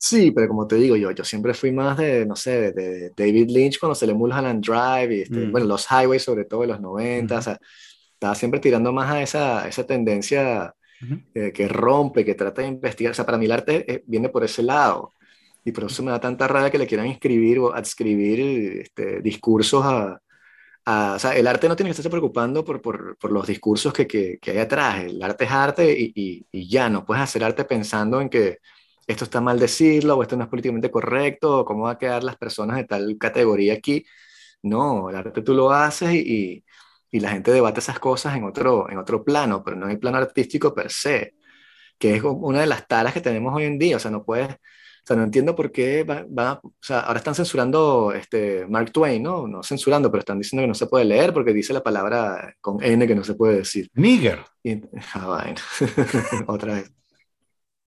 Sí, pero como te digo yo, yo siempre fui más de, no sé, de, David Lynch cuando se le Mulholland Drive y, este, mm. bueno, los highways sobre todo de los 90, o sea, estaba siempre tirando más a esa, esa tendencia eh, que rompe, que trata de investigar, o sea, para mí el arte eh, viene por ese lado y por eso me da tanta rabia que le quieran inscribir o adscribir este, discursos a, o sea, el arte no tiene que estarse preocupando por, por, por los discursos que, que, que, hay atrás. El arte es arte y, y, y, ya, no puedes hacer arte pensando en que esto está mal decirlo o esto no es políticamente correcto o cómo va a quedar las personas de tal categoría aquí. No, el arte tú lo haces y, y la gente debate esas cosas en otro, en otro plano, pero no en el plano artístico per se, que es una de las taras que tenemos hoy en día. O sea, no puedes o sea, no entiendo por qué va, o sea, ahora están censurando este, Mark Twain, ¿no? No censurando, pero están diciendo que no se puede leer porque dice la palabra con N que no se puede decir. Nigger. ah, bueno. Otra vez.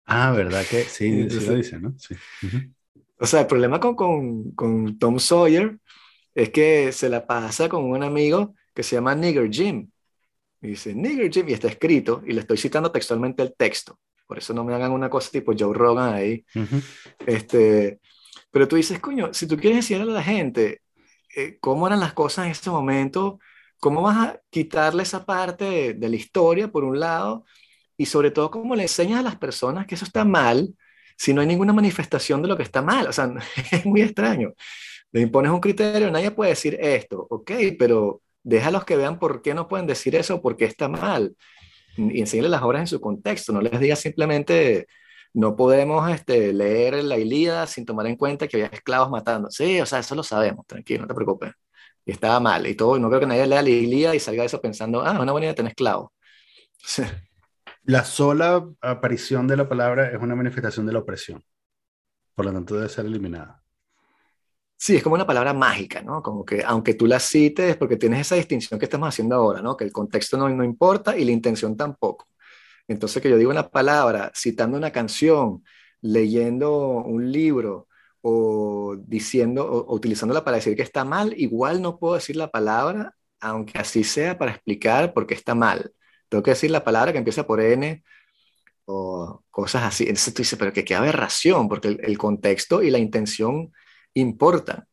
Ah, ¿verdad que sí? sí lo dice, ¿no? Sí. O sea, el problema con, con, con, Tom Sawyer es que se la pasa con un amigo que se llama Nigger Jim. Y dice, Nigger Jim, y está escrito, y le estoy citando textualmente el texto. Por eso no me hagan una cosa tipo Joe Rogan ahí. este, pero tú dices, coño, si tú quieres enseñarle a la gente eh, cómo eran las cosas en ese momento, ¿cómo vas a quitarle esa parte de, la historia, por un lado? Y sobre todo, ¿cómo le enseñas a las personas que eso está mal si no hay ninguna manifestación de lo que está mal? O sea, es muy extraño. Le impones un criterio, nadie puede decir esto, ok, pero déjalos que vean por qué no pueden decir eso por qué está mal y enseñarles las obras en su contexto, no les digas simplemente no podemos este, leer la Ilíada sin tomar en cuenta que había esclavos matando. Sí, o sea, eso lo sabemos, tranquilo, no te preocupes. Y estaba mal y todo, no creo que nadie lea la Ilíada y salga de eso pensando, ah, una buena idea tener esclavos. La sola aparición de la palabra es una manifestación de la opresión, por lo tanto debe ser eliminada. Sí, es como una palabra mágica, ¿no? Como que aunque tú la cites, porque tienes esa distinción que estamos haciendo ahora, ¿no? Que el contexto no, no importa y la intención tampoco. Entonces, que yo diga una palabra citando una canción, leyendo un libro o diciendo o, utilizándola para decir que está mal, igual no puedo decir la palabra, aunque así sea para explicar por qué está mal. Tengo que decir la palabra que empieza por N o cosas así. Entonces tú dices, pero que qué aberración, porque el, el contexto y la intención importa.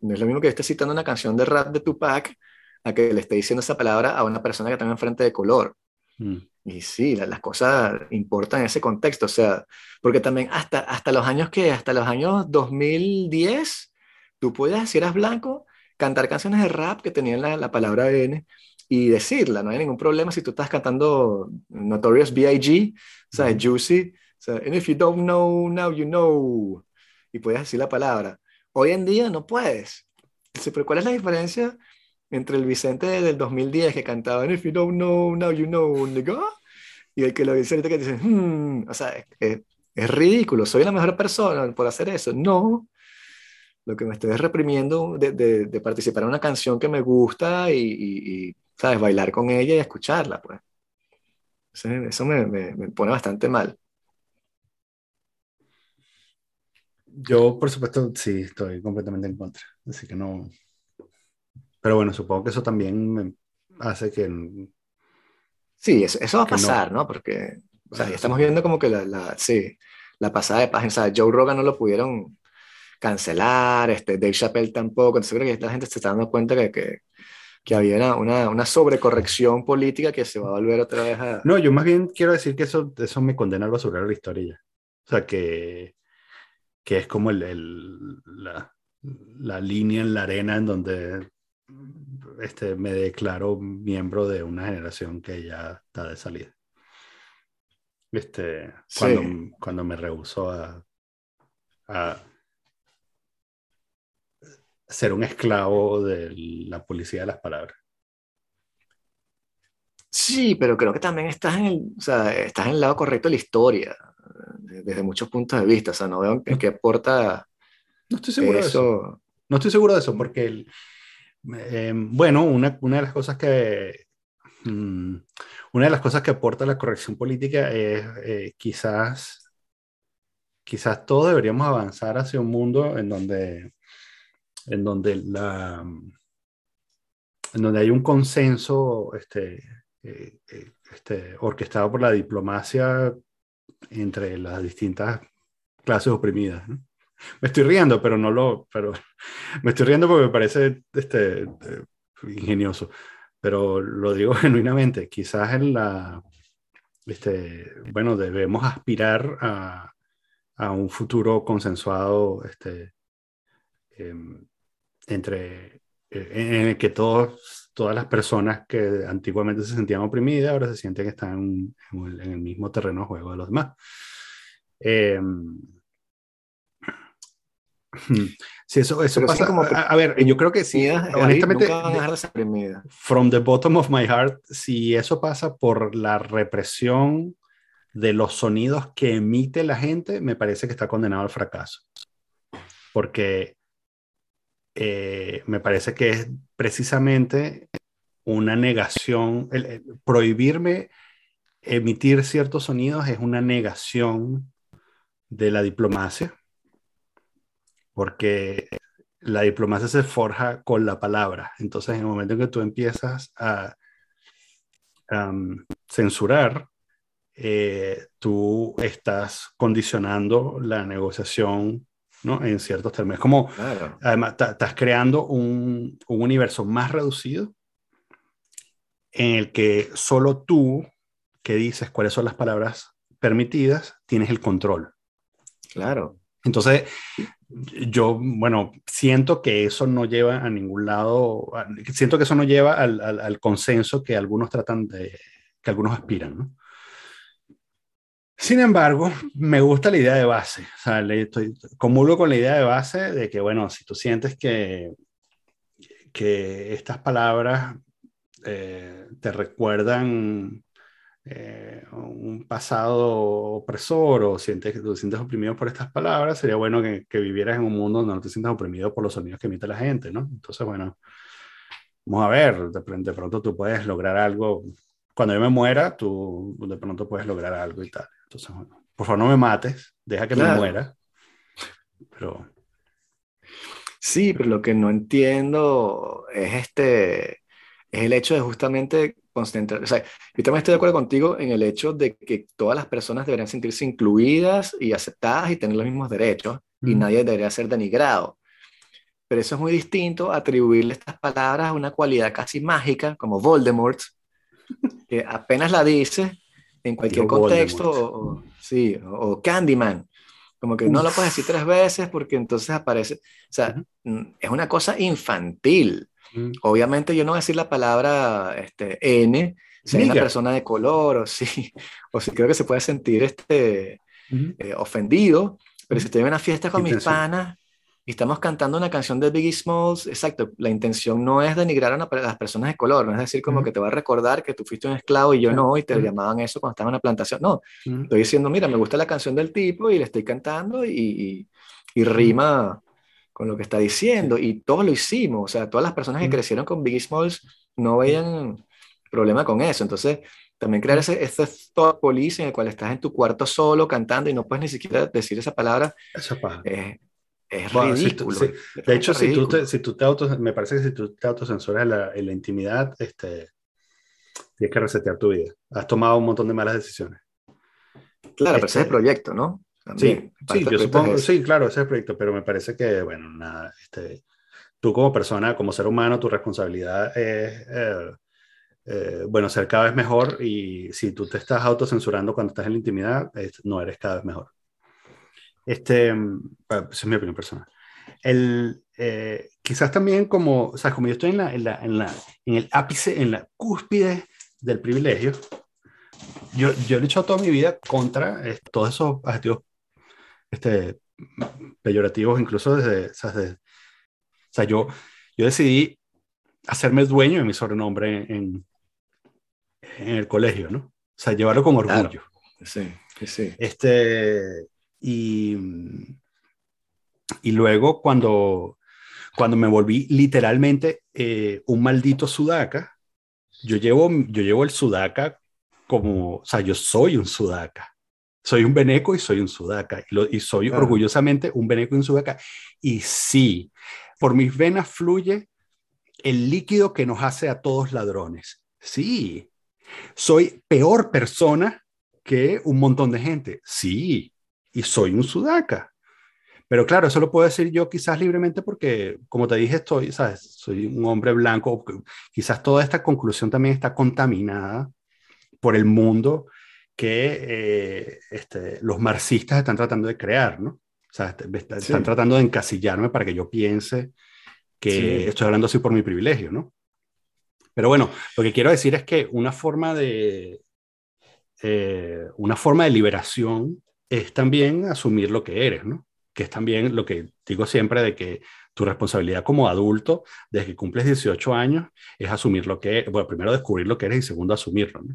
No es lo mismo que esté citando una canción de rap de Tupac a que le esté diciendo esa palabra a una persona que tenga enfrente de color. Mm. Y sí, las cosas importan en ese contexto, o sea, porque también hasta, hasta los años que, hasta los años 2010, tú puedes, si eras blanco, cantar canciones de rap que tenían la, la palabra N y decirla, no hay ningún problema si tú estás cantando Notorious B.I.G., sea, Juicy, sea, and if you don't know, now you know, y puedes decir la palabra. Hoy en día no puedes. Pero ¿cuál es la diferencia entre el Vicente del 2010 que cantaba If you don't know, now you know, nigga, y el que lo dice ahorita que dice, hmm", o sea, es, es, ridículo, soy la mejor persona por hacer eso. No, lo que me estoy reprimiendo de, de, participar en una canción que me gusta y, y, ¿sabes? Bailar con ella y escucharla, pues. Eso me, me, me pone bastante mal. Yo, por supuesto, sí, estoy completamente en contra. Así que no. Pero bueno, supongo que eso también me hace que. Sí, eso, eso va a pasar, no. Porque, o sea, ya estamos viendo como que la, la, sí, la pasada de página. O sea, Joe Rogan no lo pudieron cancelar, este, Dave Chappelle tampoco. Entonces creo que la gente se está dando cuenta que, que, que había una, una, sobrecorrección política que se va a volver otra vez a... No, yo más bien quiero decir que eso, eso me condena a basurar la historia. O sea, que, que es como el, el, la, la línea en la arena en donde este, me declaro miembro de una generación que ya está de salida. Este, cuando, cuando me rehusó a, a, ser un esclavo de la policía de las palabras. Sí, pero creo que también estás en el, o sea, estás en el lado correcto de la historia, desde muchos puntos de vista. O sea, no veo en qué aporta. No estoy seguro de eso. No estoy seguro de eso, porque el, eh, bueno, una, una, de las cosas que mm, una de las cosas que aporta la corrección política es eh, quizás quizás todos deberíamos avanzar hacia un mundo en donde en donde la en donde hay un consenso este, eh, este, orquestado por la diplomacia entre las distintas clases oprimidas. Me estoy riendo, pero no lo, pero me estoy riendo porque me parece este, eh, ingenioso, pero lo digo genuinamente. Quizás en la, este, bueno, debemos aspirar a, a un futuro consensuado, este, em, entre, eh, en el que todos, todas las personas que antiguamente se sentían oprimidas ahora se sienten que están en, en el mismo terreno de juego de los demás. Eh, Sí, eso, eso pasa. Como a, ver, yo creo que sí, honestamente, from the bottom of my heart, si eso pasa por la represión de los sonidos que emite la gente, me parece que está condenado al fracaso. Porque eh, me parece que es precisamente una negación, prohibirme emitir ciertos sonidos es una negación de la diplomacia porque la diplomacia se forja con la palabra. Entonces, en el momento en que tú empiezas a censurar, eh, tú estás condicionando la negociación ¿no? en ciertos términos. Como, además, estás creando un, un, universo más reducido en el que solo tú, que dices cuáles son las palabras permitidas, tienes el control. Claro. Entonces, yo, bueno, siento que eso no lleva a ningún lado, siento que eso no lleva al, al, consenso que algunos tratan de, que algunos aspiran, ¿no? Sin embargo, me gusta la idea de base, o sea, estoy, comulgo con la idea de base de que, bueno, si tú sientes que, estas palabras eh, te recuerdan eh, un pasado opresor o sientes que te sientes oprimido por estas palabras, sería bueno que, que, vivieras en un mundo donde no te sientas oprimido por los sonidos que emite la gente, ¿no? Entonces, bueno, vamos a ver, de pronto tú puedes lograr algo. Cuando yo me muera, tú de pronto puedes lograr algo y tal. Entonces, bueno, por favor no me mates, deja que me muera. Pero... Sí, pero lo que no entiendo es este, es el hecho de justamente concentrar, o sea, yo también estoy de acuerdo contigo en el hecho de que todas las personas deberían sentirse incluidas y aceptadas y tener los mismos derechos y nadie debería ser denigrado. Pero eso es muy distinto a atribuirle estas palabras a una cualidad casi mágica como Voldemort, que apenas la dice en cualquier contexto, o, sí, o, Candyman, como que no lo puedes decir tres veces porque entonces aparece, o sea, es una cosa infantil. Obviamente yo no voy a decir la palabra este, N si hay una persona de color o si, o si creo que se puede sentir este, eh, ofendido, pero si estoy en una fiesta con mis panas y estamos cantando una canción de Biggie Smalls, exacto, la intención no es denigrar a, las personas de color, no es decir como que te va a recordar que tú fuiste un esclavo y yo no, y te llamaban eso cuando estaba en la plantación, no, estoy diciendo, mira, me gusta la canción del tipo y le estoy cantando y, y rima con lo que está diciendo y todos lo hicimos, o sea, todas las personas que crecieron con Biggie Smalls no veían problema con eso, entonces también crear ese, ese thought police en el cual estás en tu cuarto solo cantando y no puedes ni siquiera decir esa palabra, eso es, es ridículo. De hecho, si tú, te, si tú te auto, me parece que si tú te autocensuras en la, en la intimidad, este, tienes que resetear tu vida. Has tomado un montón de malas decisiones. Claro, pero ese es el este proyecto, ¿no? Sí, sí, yo supongo, sí, claro, ese es el proyecto, pero me parece que, bueno, nada, este, tú como persona, como ser humano, tu responsabilidad es, eh, eh, bueno, ser cada vez mejor y si tú te estás autocensurando cuando estás en la intimidad, no eres cada vez mejor. Este, esa es mi opinión personal. El, eh, quizás también como, o sea, como yo estoy en, la, en, la, en, la, en el ápice, en la cúspide del privilegio, yo, yo he luchado toda mi vida contra todos esos adjetivos este, peyorativos, incluso desde, o sea, o sea, yo, yo decidí hacerme dueño de mi sobrenombre en, en el colegio, ¿no? O sea, llevarlo con orgullo. Sí, sí. Este, y, y luego cuando, cuando me volví literalmente eh, un maldito sudaca, yo llevo, yo llevo el sudaca como, o sea, yo soy un sudaca. Soy un beneco y soy un sudaca. Y, y soy orgullosamente un beneco y un sudaca. Y sí, por mis venas fluye el líquido que nos hace a todos ladrones. Sí, soy peor persona que un montón de gente. Sí, y soy un sudaca. Pero claro, eso lo puedo decir yo quizás libremente porque, como te dije, estoy, ¿sabes? Soy un hombre blanco. Quizás toda esta conclusión también está contaminada por el mundo que eh, este, los marxistas están tratando de crear, ¿no? O sea, este, están tratando de encasillarme para que yo piense que estoy hablando así por mi privilegio, ¿no? Pero bueno, lo que quiero decir es que una forma de, eh, una forma de liberación es también asumir lo que eres, ¿no? Que es también lo que digo siempre de que tu responsabilidad como adulto, desde que cumples 18 años, es asumir lo que, bueno, primero descubrir lo que eres y segundo asumirlo, ¿no?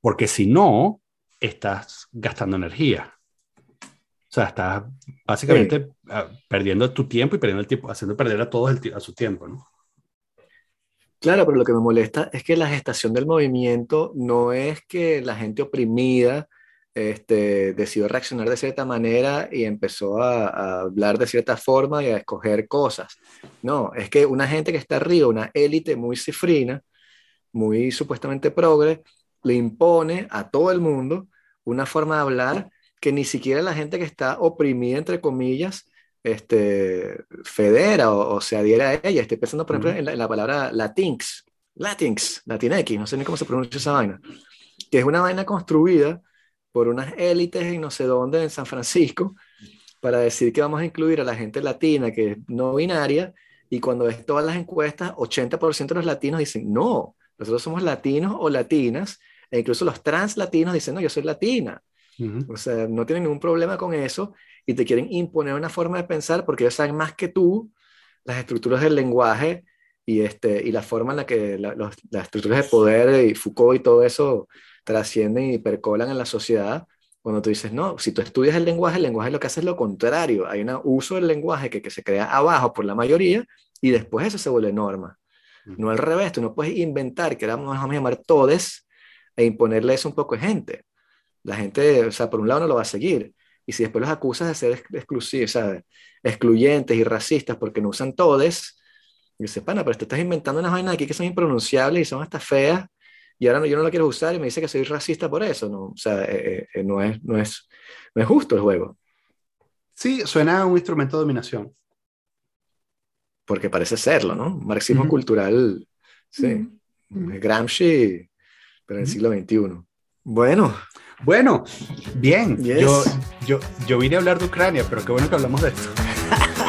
Porque si no, estás gastando energía. O sea, estás básicamente ah, perdiendo tu tiempo y perdiendo el tiempo, haciendo perder a todos el, a su tiempo, ¿no? Claro, pero lo que me molesta es que la gestación del movimiento no es que la gente oprimida este, decidió reaccionar de cierta manera y empezó a, hablar de cierta forma y a escoger cosas. No, es que una gente que está arriba, una élite muy cifrina, muy supuestamente progre, le impone a todo el mundo una forma de hablar que ni siquiera la gente que está oprimida, entre comillas, este, federa o, se adhiere a ella. Estoy pensando, por ejemplo, en, la, palabra latinx, latinx, latinex, no sé ni cómo se pronuncia esa vaina, que es una vaina construida por unas élites en no sé dónde, en San Francisco, para decir que vamos a incluir a la gente latina que es no binaria, y cuando ves todas las encuestas, 80% de los latinos dicen, no, nosotros somos latinos o latinas, e incluso los trans latinos dicen, no, yo soy latina. O sea, no tienen ningún problema con eso y te quieren imponer una forma de pensar porque ellos saben más que tú las estructuras del lenguaje y, este, y la forma en la que las estructuras de poder y Foucault y todo eso trascienden y percolan en la sociedad. Cuando tú dices, no, si tú estudias el lenguaje, el lenguaje lo que hace es lo contrario. Hay un uso del lenguaje que, que se crea abajo por la mayoría y después eso se vuelve norma. No al revés, tú no puedes inventar que vamos a llamar todes e imponerle eso a un poco de gente la gente, o sea, por un lado no lo va a seguir. Y si después los acusas de ser exclusivos, excluyentes y racistas porque no usan todes, dices, pana, pero te estás inventando unas vainas aquí que son impronunciables y son hasta feas, y ahora no, yo no la quiero usar y me dice que soy racista por eso, ¿no? O sea, eh, eh, no, es, no, es, no es justo el juego. Sí, suena a un instrumento de dominación. Porque parece serlo, ¿no? Marxismo cultural, sí. Gramsci, pero en el siglo XXI. Bueno, bueno, bien. Yo, yo, yo vine a hablar de Ucrania, pero qué bueno que hablamos de esto.